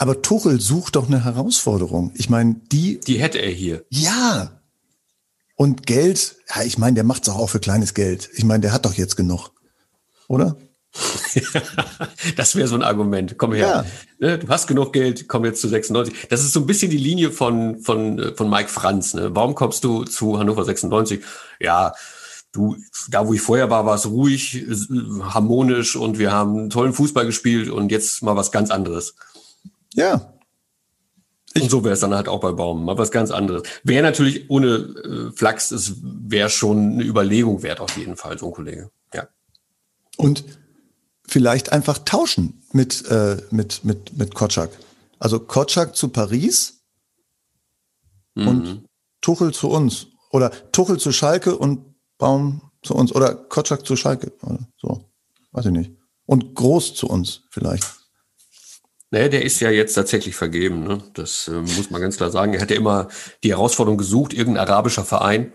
Speaker 1: Aber Tuchel sucht doch eine Herausforderung. Ich meine, die.
Speaker 3: Die hätte er hier.
Speaker 1: Ja. Und Geld, ja, ich meine, der macht's doch auch für kleines Geld. Ich meine, der hat doch jetzt genug. Oder?
Speaker 3: das wäre so ein Argument. Komm her. Ja. Ne, du hast genug Geld, komm jetzt zu 96. Das ist so ein bisschen die Linie von, von, von Mike Franz. Ne? Warum kommst du zu Hannover 96? Ja, du, da wo ich vorher war, war es ruhig, harmonisch und wir haben tollen Fußball gespielt und jetzt mal was ganz anderes.
Speaker 1: Ja.
Speaker 3: Ich und so wäre es dann halt auch bei Baum. Mal was ganz anderes. Wäre natürlich ohne äh, Flachs, es wäre schon eine Überlegung wert, auf jeden Fall, so ein Kollege. Ja.
Speaker 1: Und vielleicht einfach tauschen mit, äh, mit, mit, mit Kotschak. Also Kotschak zu Paris mhm. und Tuchel zu uns. Oder Tuchel zu Schalke und Baum zu uns. Oder Kotschak zu Schalke. Oder so. Weiß ich nicht. Und Groß zu uns vielleicht.
Speaker 3: Naja, der ist ja jetzt tatsächlich vergeben. Ne? Das äh, muss man ganz klar sagen. Er hat ja immer die Herausforderung gesucht, irgendein arabischer Verein.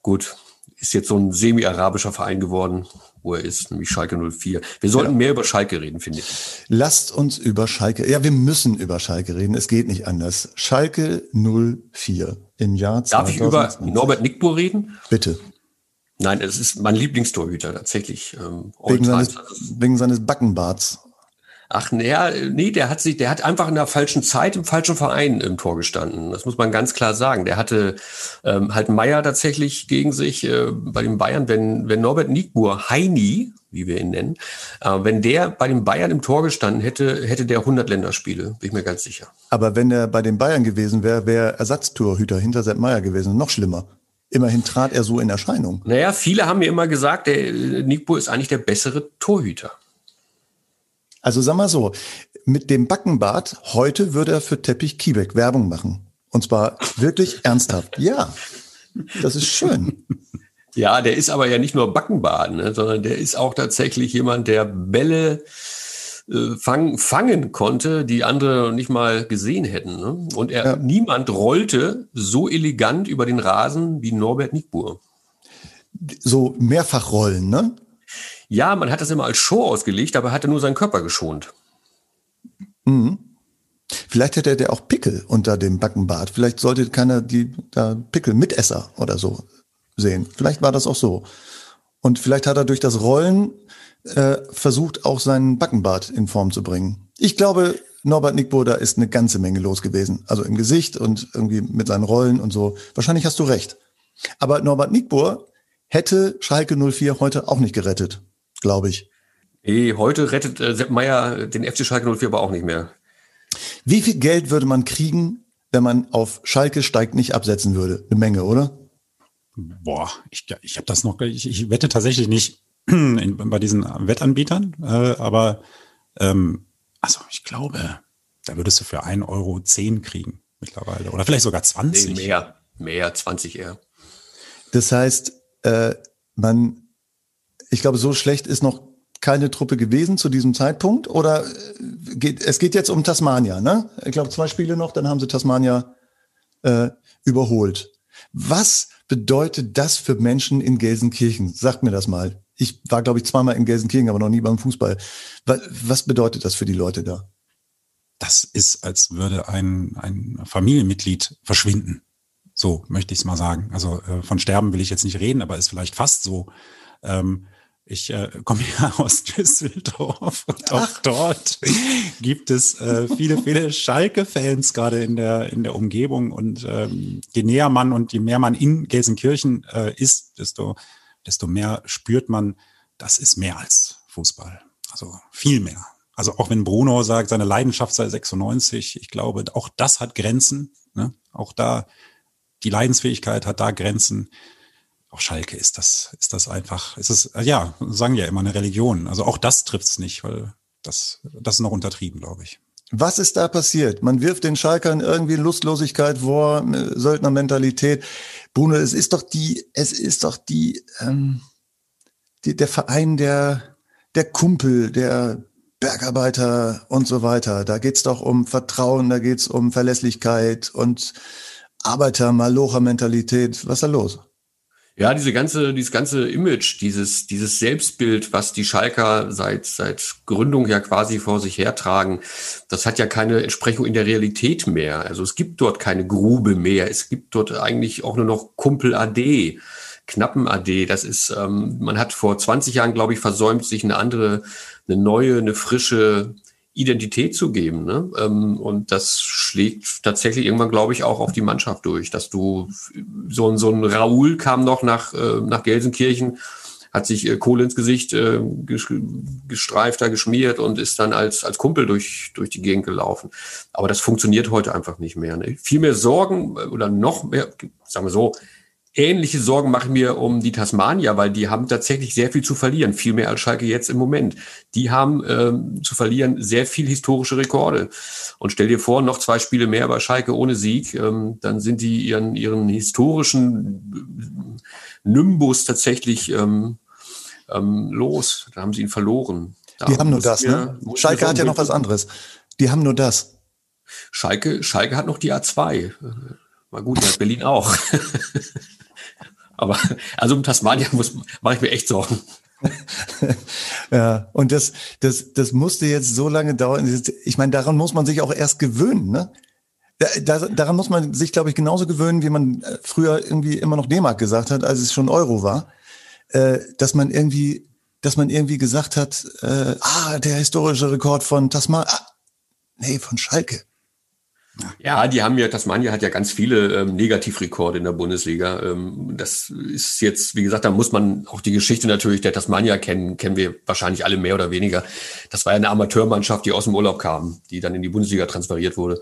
Speaker 3: Gut, ist jetzt so ein semi-arabischer Verein geworden, wo er ist, nämlich Schalke 04. Wir sollten ja. mehr über Schalke reden, finde ich.
Speaker 1: Lasst uns über Schalke, ja, wir müssen über Schalke reden, es geht nicht anders. Schalke 04 im Jahr 2020.
Speaker 3: Darf ich über Norbert Nickbur reden?
Speaker 1: Bitte.
Speaker 3: Nein, es ist mein Lieblingstorhüter tatsächlich.
Speaker 1: Ähm, wegen, seines, wegen seines Backenbarts.
Speaker 3: Ach, naja, nee, der hat sich, der hat einfach in der falschen Zeit im falschen Verein im Tor gestanden. Das muss man ganz klar sagen. Der hatte ähm, halt Meier tatsächlich gegen sich äh, bei den Bayern, wenn, wenn Norbert Niebuhr, Heini, wie wir ihn nennen, äh, wenn der bei den Bayern im Tor gestanden hätte, hätte der 100 Länderspiele, bin ich mir ganz sicher.
Speaker 1: Aber wenn er bei den Bayern gewesen wäre, wäre Ersatztorhüter hinter Sepp Meier gewesen. Noch schlimmer. Immerhin trat er so in Erscheinung.
Speaker 3: Naja, viele haben mir immer gesagt, der äh, Nickbuhr ist eigentlich der bessere Torhüter.
Speaker 1: Also sag mal so, mit dem Backenbart heute würde er für Teppich Kiebeck Werbung machen. Und zwar wirklich ernsthaft. Ja, das ist schön.
Speaker 3: Ja, der ist aber ja nicht nur Backenbart, ne, sondern der ist auch tatsächlich jemand, der Bälle äh, fang, fangen konnte, die andere nicht mal gesehen hätten. Ne? Und er, ja. niemand rollte so elegant über den Rasen wie Norbert Nickbur.
Speaker 1: So mehrfach rollen, ne?
Speaker 3: Ja, man hat das immer als Show ausgelegt, aber er hatte nur seinen Körper geschont.
Speaker 1: Mhm. Vielleicht hätte der auch Pickel unter dem Backenbart. Vielleicht sollte keiner die da Pickel Mitesser oder so sehen. Vielleicht war das auch so. Und vielleicht hat er durch das Rollen äh, versucht, auch seinen Backenbart in Form zu bringen. Ich glaube, Norbert Nickboder ist eine ganze Menge los gewesen. Also im Gesicht und irgendwie mit seinen Rollen und so. Wahrscheinlich hast du recht. Aber Norbert Nickbohr hätte Schalke 04 heute auch nicht gerettet glaube ich.
Speaker 3: Nee, heute rettet äh, Sepp Meier den FC Schalke 04 aber auch nicht mehr.
Speaker 1: Wie viel Geld würde man kriegen, wenn man auf Schalke steigt nicht absetzen würde? Eine Menge, oder?
Speaker 2: Boah, ich, ich habe das noch, ich, ich wette tatsächlich nicht in, bei diesen Wettanbietern, äh, aber ähm, also ich glaube, da würdest du für 1,10 Euro 10 kriegen mittlerweile. Oder vielleicht sogar 20.
Speaker 3: Nee, mehr, mehr, 20 eher.
Speaker 1: Das heißt, äh, man ich glaube, so schlecht ist noch keine Truppe gewesen zu diesem Zeitpunkt. Oder äh, geht, es geht jetzt um Tasmania, ne? Ich glaube, zwei Spiele noch, dann haben sie Tasmania äh, überholt. Was bedeutet das für Menschen in Gelsenkirchen? Sagt mir das mal. Ich war, glaube ich, zweimal in Gelsenkirchen, aber noch nie beim Fußball. Was bedeutet das für die Leute da?
Speaker 2: Das ist, als würde ein, ein Familienmitglied verschwinden. So möchte ich es mal sagen. Also äh, von Sterben will ich jetzt nicht reden, aber ist vielleicht fast so. Ähm, ich äh, komme ja aus Düsseldorf und auch dort gibt es äh, viele, viele Schalke-Fans gerade in der, in der Umgebung. Und ähm, je näher man und je mehr man in Gelsenkirchen äh, ist, desto, desto mehr spürt man, das ist mehr als Fußball. Also viel mehr. Also auch wenn Bruno sagt, seine Leidenschaft sei 96, ich glaube, auch das hat Grenzen. Ne? Auch da, die Leidensfähigkeit hat da Grenzen auch Schalke ist das, ist das einfach, ist es, ja, sagen ja immer eine Religion. Also auch das trifft es nicht, weil das, das ist noch untertrieben, glaube ich.
Speaker 1: Was ist da passiert? Man wirft den Schalkern irgendwie Lustlosigkeit vor, Söldnermentalität. Bruno, es ist doch die, es ist doch die, ähm, die der Verein der, der Kumpel, der Bergarbeiter und so weiter. Da geht's doch um Vertrauen, da geht's um Verlässlichkeit und Arbeiter-Malocher-Mentalität. Was ist da los?
Speaker 3: Ja, diese ganze, dieses ganze Image, dieses, dieses Selbstbild, was die Schalker seit, seit Gründung ja quasi vor sich hertragen, das hat ja keine Entsprechung in der Realität mehr. Also es gibt dort keine Grube mehr. Es gibt dort eigentlich auch nur noch Kumpel AD, Knappen AD. Das ist, ähm, man hat vor 20 Jahren, glaube ich, versäumt, sich eine andere, eine neue, eine frische Identität zu geben. Ne? Ähm, und das schlägt tatsächlich irgendwann, glaube ich, auch auf die Mannschaft durch, dass du so, ein so ein Raoul kam noch nach, äh, nach Gelsenkirchen, hat sich äh, Kohle ins Gesicht äh, gestreift, da geschmiert und ist dann als, als Kumpel durch, durch die Gegend gelaufen. Aber das funktioniert heute einfach nicht mehr. Ne? Viel mehr Sorgen oder noch mehr, sagen wir so, Ähnliche Sorgen mache ich mir um die Tasmania, weil die haben tatsächlich sehr viel zu verlieren, viel mehr als Schalke jetzt im Moment. Die haben ähm, zu verlieren sehr viel historische Rekorde. Und stell dir vor, noch zwei Spiele mehr bei Schalke ohne Sieg, ähm, dann sind die ihren, ihren historischen Nimbus tatsächlich ähm, ähm, los. Da haben sie ihn verloren.
Speaker 1: Da die haben nur das, ne? Schalke hat ja noch was anderes. Die haben nur das.
Speaker 3: Schalke, Schalke hat noch die A2. War gut, hat Berlin auch. Aber also um Tasmania muss mache ich mir echt Sorgen.
Speaker 1: ja, und das, das, das musste jetzt so lange dauern. Ich meine, daran muss man sich auch erst gewöhnen, ne? Da, daran muss man sich, glaube ich, genauso gewöhnen, wie man äh, früher irgendwie immer noch D-Mark gesagt hat, als es schon Euro war. Äh, dass man irgendwie, dass man irgendwie gesagt hat, äh, ah, der historische Rekord von Tasman, ah, nee, von Schalke.
Speaker 3: Ja, die haben ja, Tasmania hat ja ganz viele ähm, Negativrekorde in der Bundesliga. Ähm, das ist jetzt, wie gesagt, da muss man auch die Geschichte natürlich der Tasmania kennen, kennen wir wahrscheinlich alle mehr oder weniger. Das war ja eine Amateurmannschaft, die aus dem Urlaub kam, die dann in die Bundesliga transferiert wurde.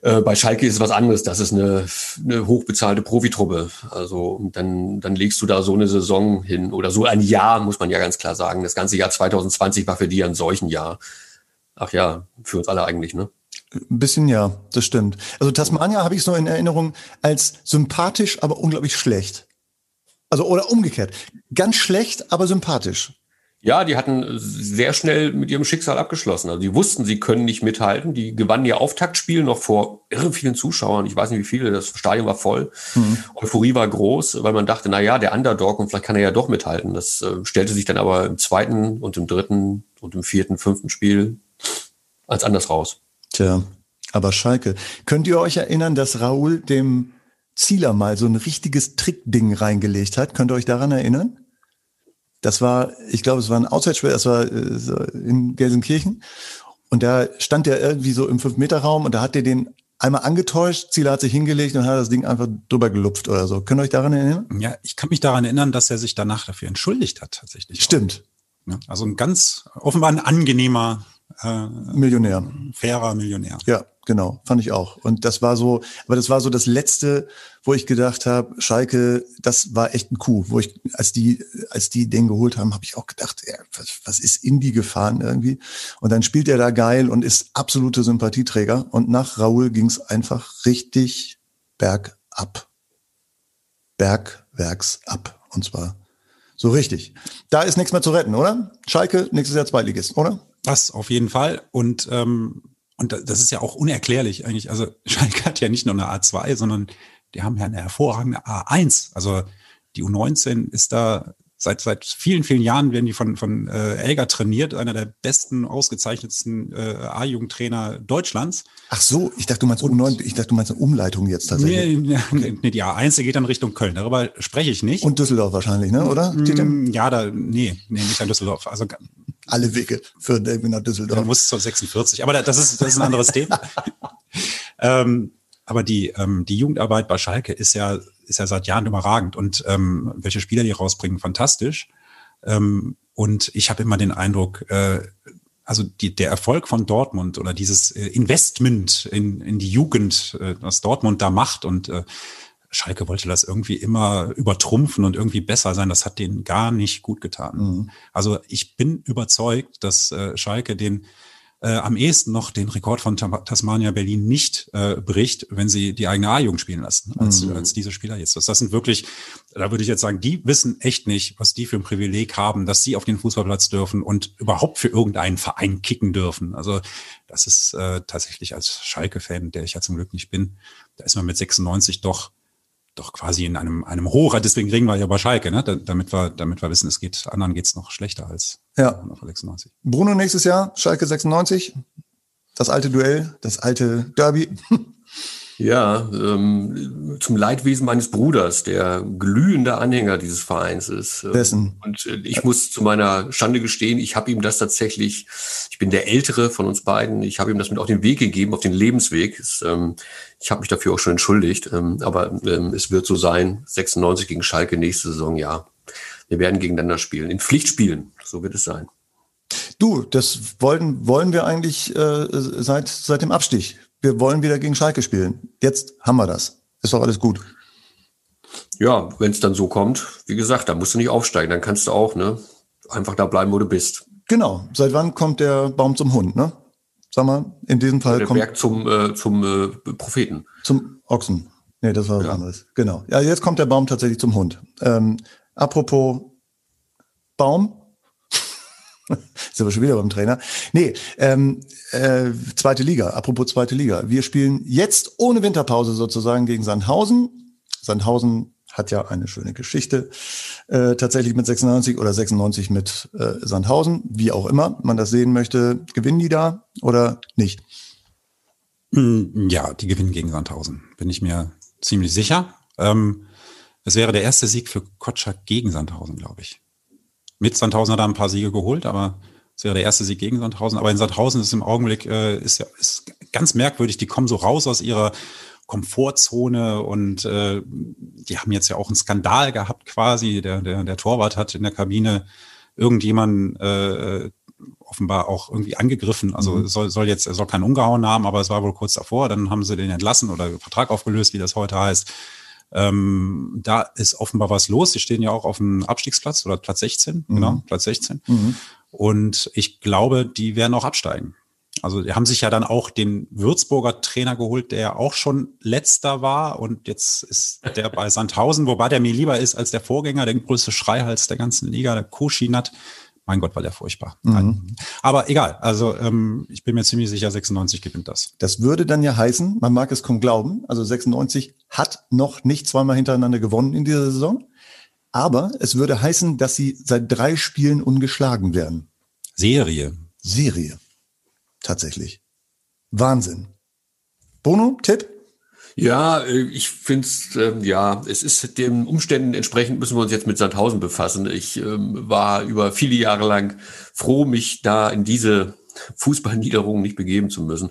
Speaker 3: Äh, bei Schalke ist es was anderes. Das ist eine, eine hochbezahlte Profitruppe. Also dann, dann legst du da so eine Saison hin oder so ein Jahr, muss man ja ganz klar sagen. Das ganze Jahr 2020 war für die ein solchen Jahr. Ach ja, für uns alle eigentlich, ne?
Speaker 1: Ein bisschen ja, das stimmt. Also Tasmania habe ich so in Erinnerung als sympathisch, aber unglaublich schlecht. Also oder umgekehrt. Ganz schlecht, aber sympathisch.
Speaker 3: Ja, die hatten sehr schnell mit ihrem Schicksal abgeschlossen. Also die wussten, sie können nicht mithalten. Die gewannen ihr Auftaktspiel noch vor irre vielen Zuschauern. Ich weiß nicht wie viele. Das Stadion war voll. Mhm. Euphorie war groß, weil man dachte, na ja, der Underdog und vielleicht kann er ja doch mithalten. Das äh, stellte sich dann aber im zweiten und im dritten und im vierten, fünften Spiel als anders raus.
Speaker 1: Tja, aber Schalke. Könnt ihr euch erinnern, dass Raoul dem Zieler mal so ein richtiges Trickding reingelegt hat? Könnt ihr euch daran erinnern? Das war, ich glaube, es war ein Auswärtsspiel, das war äh, in Gelsenkirchen. Und da stand der irgendwie so im Fünf-Meter-Raum und da hat der den einmal angetäuscht, Zieler hat sich hingelegt und hat das Ding einfach drüber gelupft oder so. Könnt ihr euch daran erinnern?
Speaker 2: Ja, ich kann mich daran erinnern, dass er sich danach dafür entschuldigt hat, tatsächlich.
Speaker 1: Stimmt.
Speaker 2: Ja, also ein ganz, offenbar ein angenehmer
Speaker 1: äh, Millionär.
Speaker 2: Fairer Millionär.
Speaker 1: Ja, genau, fand ich auch. Und das war so, aber das war so das letzte, wo ich gedacht habe, Schalke, das war echt ein Coup, wo ich, als die, als die den geholt haben, habe ich auch gedacht, ja, was, was ist in die gefahren irgendwie? Und dann spielt er da geil und ist absolute Sympathieträger. Und nach Raoul ging es einfach richtig bergab. Bergwerks ab. Und zwar so richtig. Da ist nichts mehr zu retten, oder? Schalke, nächstes Jahr Zweitligist, oder?
Speaker 2: Das auf jeden Fall. Und, ähm, und das ist ja auch unerklärlich eigentlich. Also Schalke hat ja nicht nur eine A2, sondern die haben ja eine hervorragende A1. Also die U19 ist da seit seit vielen vielen Jahren werden die von von äh, Elger trainiert, einer der besten ausgezeichnetsten äh, A-Jugendtrainer Deutschlands.
Speaker 1: Ach so, ich dachte du meinst U9, ich dachte du meinst eine Umleitung jetzt tatsächlich.
Speaker 2: Nee, okay. nee, die A1 geht dann Richtung Köln, darüber spreche ich nicht.
Speaker 1: Und Düsseldorf wahrscheinlich, ne, oder?
Speaker 2: Mm, ja, da nee, nee, nicht an Düsseldorf. Also
Speaker 1: alle Wege führen irgendwie nach Düsseldorf.
Speaker 2: Dann muss zur 46, aber das ist das ist ein anderes Thema. ähm, aber die, ähm, die Jugendarbeit bei Schalke ist ja, ist ja seit Jahren überragend und ähm, welche Spieler die rausbringen, fantastisch. Ähm, und ich habe immer den Eindruck, äh, also die, der Erfolg von Dortmund oder dieses äh, Investment in, in die Jugend, äh, was Dortmund da macht und äh, Schalke wollte das irgendwie immer übertrumpfen und irgendwie besser sein. Das hat denen gar nicht gut getan. Mhm. Also ich bin überzeugt, dass äh, Schalke den äh, am ehesten noch den Rekord von Tasmania Berlin nicht äh, bricht, wenn sie die eigene A-Jugend spielen lassen, als, mhm. als diese Spieler jetzt. Das, das sind wirklich, da würde ich jetzt sagen, die wissen echt nicht, was die für ein Privileg haben, dass sie auf den Fußballplatz dürfen und überhaupt für irgendeinen Verein kicken dürfen. Also das ist äh, tatsächlich als Schalke-Fan, der ich ja zum Glück nicht bin, da ist man mit 96 doch doch quasi in einem, einem Hoch, deswegen reden wir ja bei Schalke, ne? damit wir, damit wir wissen, es geht, anderen geht's noch schlechter als
Speaker 1: ja. 96. Bruno nächstes Jahr, Schalke 96, das alte Duell, das alte Derby.
Speaker 3: Ja, ähm, zum Leidwesen meines Bruders, der glühender Anhänger dieses Vereins ist.
Speaker 1: Ähm, Dessen.
Speaker 3: Und äh, ich muss zu meiner Schande gestehen, ich habe ihm das tatsächlich, ich bin der Ältere von uns beiden, ich habe ihm das mit auf den Weg gegeben, auf den Lebensweg. Es, ähm, ich habe mich dafür auch schon entschuldigt, ähm, aber ähm, es wird so sein, 96 gegen Schalke nächste Saison, ja. Wir werden gegeneinander spielen, in Pflichtspielen, so wird es sein.
Speaker 1: Du, das wollen, wollen wir eigentlich äh, seit, seit dem Abstich wir wollen wieder gegen Schalke spielen. Jetzt haben wir das. Ist doch alles gut.
Speaker 3: Ja, wenn es dann so kommt, wie gesagt, dann musst du nicht aufsteigen, dann kannst du auch ne, einfach da bleiben, wo du bist.
Speaker 1: Genau. Seit wann kommt der Baum zum Hund, ne? Sag mal, in diesem Fall
Speaker 3: Der
Speaker 1: kommt
Speaker 3: Berg zum, äh, zum äh, Propheten.
Speaker 1: zum Ochsen. Nee, das war was
Speaker 3: Ja.
Speaker 1: anderes. Genau. Ja, jetzt kommt der Baum tatsächlich zum Hund. Ähm, apropos Baum. Ist aber schon wieder beim Trainer. Nee, ähm, äh, zweite Liga. Apropos zweite Liga. Wir spielen jetzt ohne Winterpause sozusagen gegen Sandhausen. Sandhausen hat ja eine schöne Geschichte. Äh, tatsächlich mit 96 oder 96 mit äh, Sandhausen. Wie auch immer man das sehen möchte. Gewinnen die da oder nicht?
Speaker 2: Hm, Ja, die gewinnen gegen Sandhausen, bin ich mir ziemlich sicher. Ähm, es wäre der erste Sieg für Kotschak gegen Sandhausen, glaube ich. Mit Sandhausen hat er ein paar Siege geholt, aber es wäre der erste Sieg gegen Sandhausen. Aber in Sandhausen ist im Augenblick äh, ist, ja- ist ganz merkwürdig. Die kommen so raus aus ihrer Komfortzone und äh, die haben jetzt ja auch einen Skandal gehabt quasi. Der, der, der Torwart hat in der Kabine irgendjemanden äh, offenbar auch irgendwie angegriffen. Also
Speaker 1: Mhm.
Speaker 2: soll, soll jetzt, er soll keinen umgehauen haben, aber es war wohl kurz davor. Dann haben sie den entlassen oder Vertrag aufgelöst, wie das heute heißt. Ähm, da ist offenbar was los. Sie stehen ja auch auf dem Abstiegsplatz oder Platz 16,
Speaker 1: Mhm.
Speaker 2: genau, Platz 16.
Speaker 1: Mhm.
Speaker 2: Und ich glaube, die werden auch absteigen. Also die haben sich ja dann auch den Würzburger Trainer geholt, der ja auch schon letzter war und jetzt ist der bei Sandhausen, wobei der mir lieber ist als der Vorgänger, der größte Schreihals der ganzen Liga, der Koschinat. Mein Gott, war der furchtbar.
Speaker 1: Mhm.
Speaker 2: Aber egal, also ähm, ich bin mir ziemlich sicher, 96 gewinnt das.
Speaker 1: Das würde dann ja heißen, man mag es kaum glauben, also 96 hat noch nicht zweimal hintereinander gewonnen in dieser Saison, aber es würde heißen, dass sie seit drei Spielen ungeschlagen werden.
Speaker 2: Serie.
Speaker 1: Serie. Tatsächlich. Wahnsinn. Bono, Tipp?
Speaker 3: Ja, äh, ich finde es, ähm, ja, es ist den Umständen entsprechend müssen wir uns jetzt mit Sandhausen befassen. Ich ähm, war über viele Jahre lang froh, mich da in diese Fußballniederung nicht begeben zu müssen.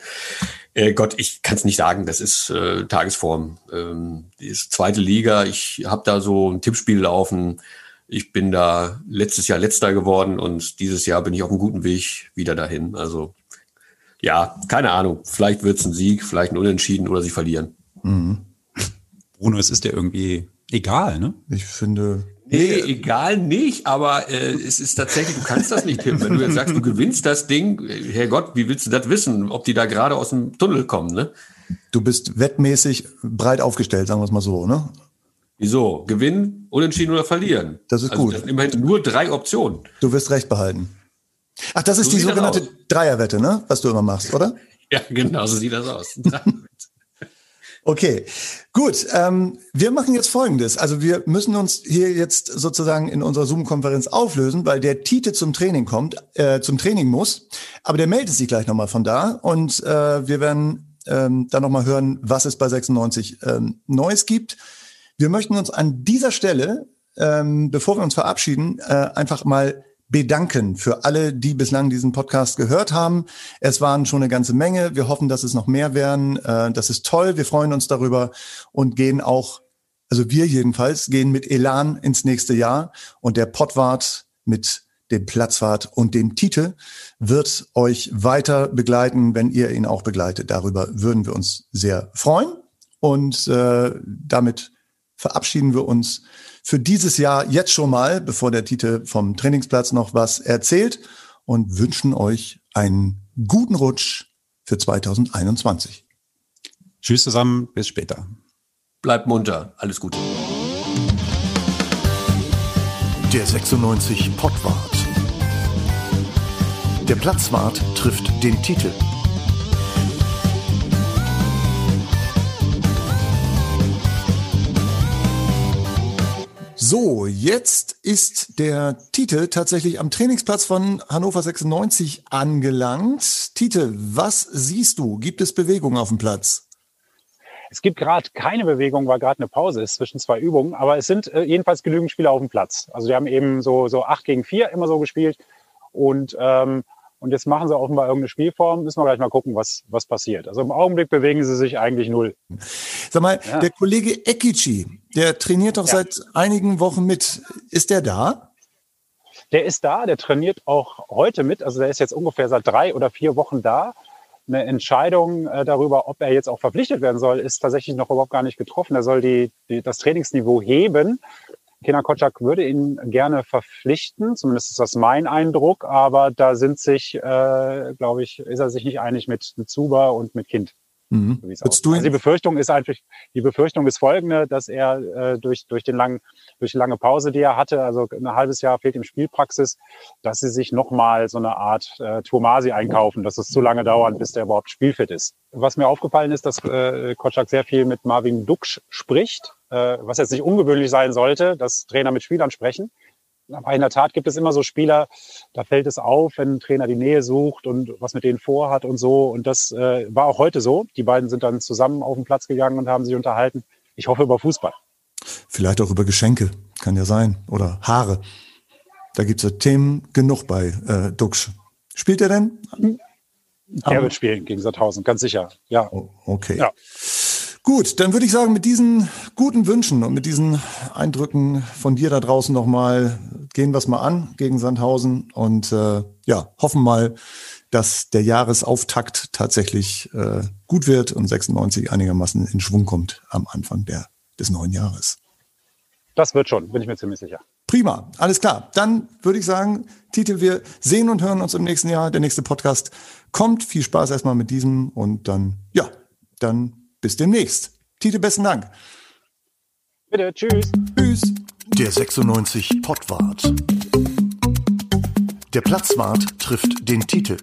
Speaker 3: Äh, Gott, ich kann es nicht sagen, das ist äh, Tagesform. Ähm, ist zweite Liga, ich habe da so ein Tippspiel laufen. Ich bin da letztes Jahr letzter geworden und dieses Jahr bin ich auf einem guten Weg wieder dahin. Also ja, keine Ahnung. Vielleicht wird es ein Sieg, vielleicht ein Unentschieden oder sie verlieren.
Speaker 2: Bruno, es ist dir irgendwie egal, ne?
Speaker 1: Ich finde.
Speaker 3: Nee, egal nicht, aber äh, es ist tatsächlich, du kannst das nicht tippen. Wenn du jetzt sagst, du gewinnst das Ding, Herrgott, wie willst du das wissen, ob die da gerade aus dem Tunnel kommen, ne?
Speaker 1: Du bist wettmäßig breit aufgestellt, sagen wir es mal so, ne?
Speaker 3: Wieso? Gewinnen, unentschieden oder verlieren?
Speaker 1: Das ist
Speaker 3: also,
Speaker 1: gut.
Speaker 3: Das sind immerhin nur drei Optionen.
Speaker 1: Du wirst recht behalten. Ach, das ist
Speaker 3: So
Speaker 1: die sogenannte. Dreierwette, ne? Was du immer machst, oder?
Speaker 3: Ja, genau, so sieht das aus.
Speaker 1: Okay, gut. Ähm, wir machen jetzt Folgendes. Also wir müssen uns hier jetzt sozusagen in unserer Zoom-Konferenz auflösen, weil der Tite zum Training kommt, äh, zum Training muss. Aber der meldet sich gleich nochmal von da und äh, wir werden ähm, dann nochmal hören, was es bei 96 ähm, Neues gibt. Wir möchten uns an dieser Stelle, ähm, bevor wir uns verabschieden, äh, einfach mal bedanken für alle, die bislang diesen Podcast gehört haben. Es waren schon eine ganze Menge. Wir hoffen, dass es noch mehr werden. Äh, das ist toll. Wir freuen uns darüber und gehen auch, also wir jedenfalls, gehen mit Elan ins nächste Jahr. Und der Pottwart mit dem Platzwart und dem Tite wird euch weiter begleiten, wenn ihr ihn auch begleitet. Darüber würden wir uns sehr freuen. Und äh, damit verabschieden wir uns für dieses Jahr jetzt schon mal, bevor der Tite vom Trainingsplatz noch was erzählt und wünschen euch einen guten Rutsch für 2021.
Speaker 2: Tschüss zusammen, bis später.
Speaker 3: Bleibt munter, alles Gute.
Speaker 6: Der 96 Pottwart. Der Platzwart trifft den Titel.
Speaker 1: So, jetzt ist der Tite tatsächlich am Trainingsplatz von Hannover 96 angelangt. Tite, was siehst du? Gibt es Bewegung auf dem Platz?
Speaker 7: Es gibt gerade keine Bewegung, weil gerade eine Pause ist zwischen zwei Übungen, aber es sind äh, jedenfalls genügend Spieler auf dem Platz. Also die haben eben so, so acht gegen vier immer so gespielt und, ähm, und jetzt machen sie offenbar irgendeine Spielform. Müssen wir gleich mal gucken, was, was passiert. Also im Augenblick bewegen sie sich eigentlich null.
Speaker 1: Sag mal,
Speaker 7: Ja.
Speaker 1: der Kollege Ekici, der trainiert doch
Speaker 7: Ja.
Speaker 1: seit einigen Wochen mit. Ist der da?
Speaker 7: Der ist da, der trainiert auch heute mit. Also der ist jetzt ungefähr seit drei oder vier Wochen da. eine Entscheidung äh, darüber, ob er jetzt auch verpflichtet werden soll, ist tatsächlich noch überhaupt gar nicht getroffen. Er soll die, die, das Trainingsniveau heben. Kenan Kotschak würde ihn gerne verpflichten, zumindest ist das mein Eindruck, aber da sind sich, äh, glaube ich, ist er sich nicht einig mit, Zuba und mit Kind.
Speaker 1: Mhm.
Speaker 7: So also die Befürchtung ist einfach, die Befürchtung ist folgende, dass er äh, durch, durch, den langen, durch die lange Pause, die er hatte, also ein halbes Jahr fehlt ihm Spielpraxis, dass sie sich nochmal so eine Art äh, Turmasi einkaufen, dass es zu lange dauert, bis der überhaupt spielfit ist. Was mir aufgefallen ist, dass äh, Kotschak sehr viel mit Marvin Duksch spricht, äh, was jetzt nicht ungewöhnlich sein sollte, dass Trainer mit Spielern sprechen. Aber in der Tat gibt es immer so Spieler, da fällt es auf, wenn ein Trainer die Nähe sucht und was mit denen vorhat und so. Und das äh, war auch heute so. Die beiden sind dann zusammen auf den Platz gegangen und haben sich unterhalten. Ich hoffe über Fußball.
Speaker 1: Vielleicht auch über Geschenke, kann ja sein. Oder Haare. Da gibt es ja Themen genug bei äh, Duxch. Spielt er denn?
Speaker 7: Er wird spielen gegen Sandhausen, ganz sicher. Ja.
Speaker 1: Oh, okay. Ja. Gut, dann würde ich sagen, mit diesen guten Wünschen und mit diesen Eindrücken von dir da draußen nochmal gehen wir es mal an gegen Sandhausen und äh, ja, hoffen mal, dass der Jahresauftakt tatsächlich äh, gut wird und 96 einigermaßen in Schwung kommt am Anfang der, des neuen Jahres.
Speaker 7: Das wird schon, bin ich mir ziemlich sicher.
Speaker 1: Prima, alles klar. Dann würde ich sagen, Titel, wir sehen und hören uns im nächsten Jahr. Der nächste Podcast kommt. Viel Spaß erstmal mit diesem und dann, ja, dann bis demnächst. Tite, besten Dank.
Speaker 7: Bitte, tschüss.
Speaker 1: Tschüss.
Speaker 6: Der 96 Pottwart. Der Platzwart trifft den Titel.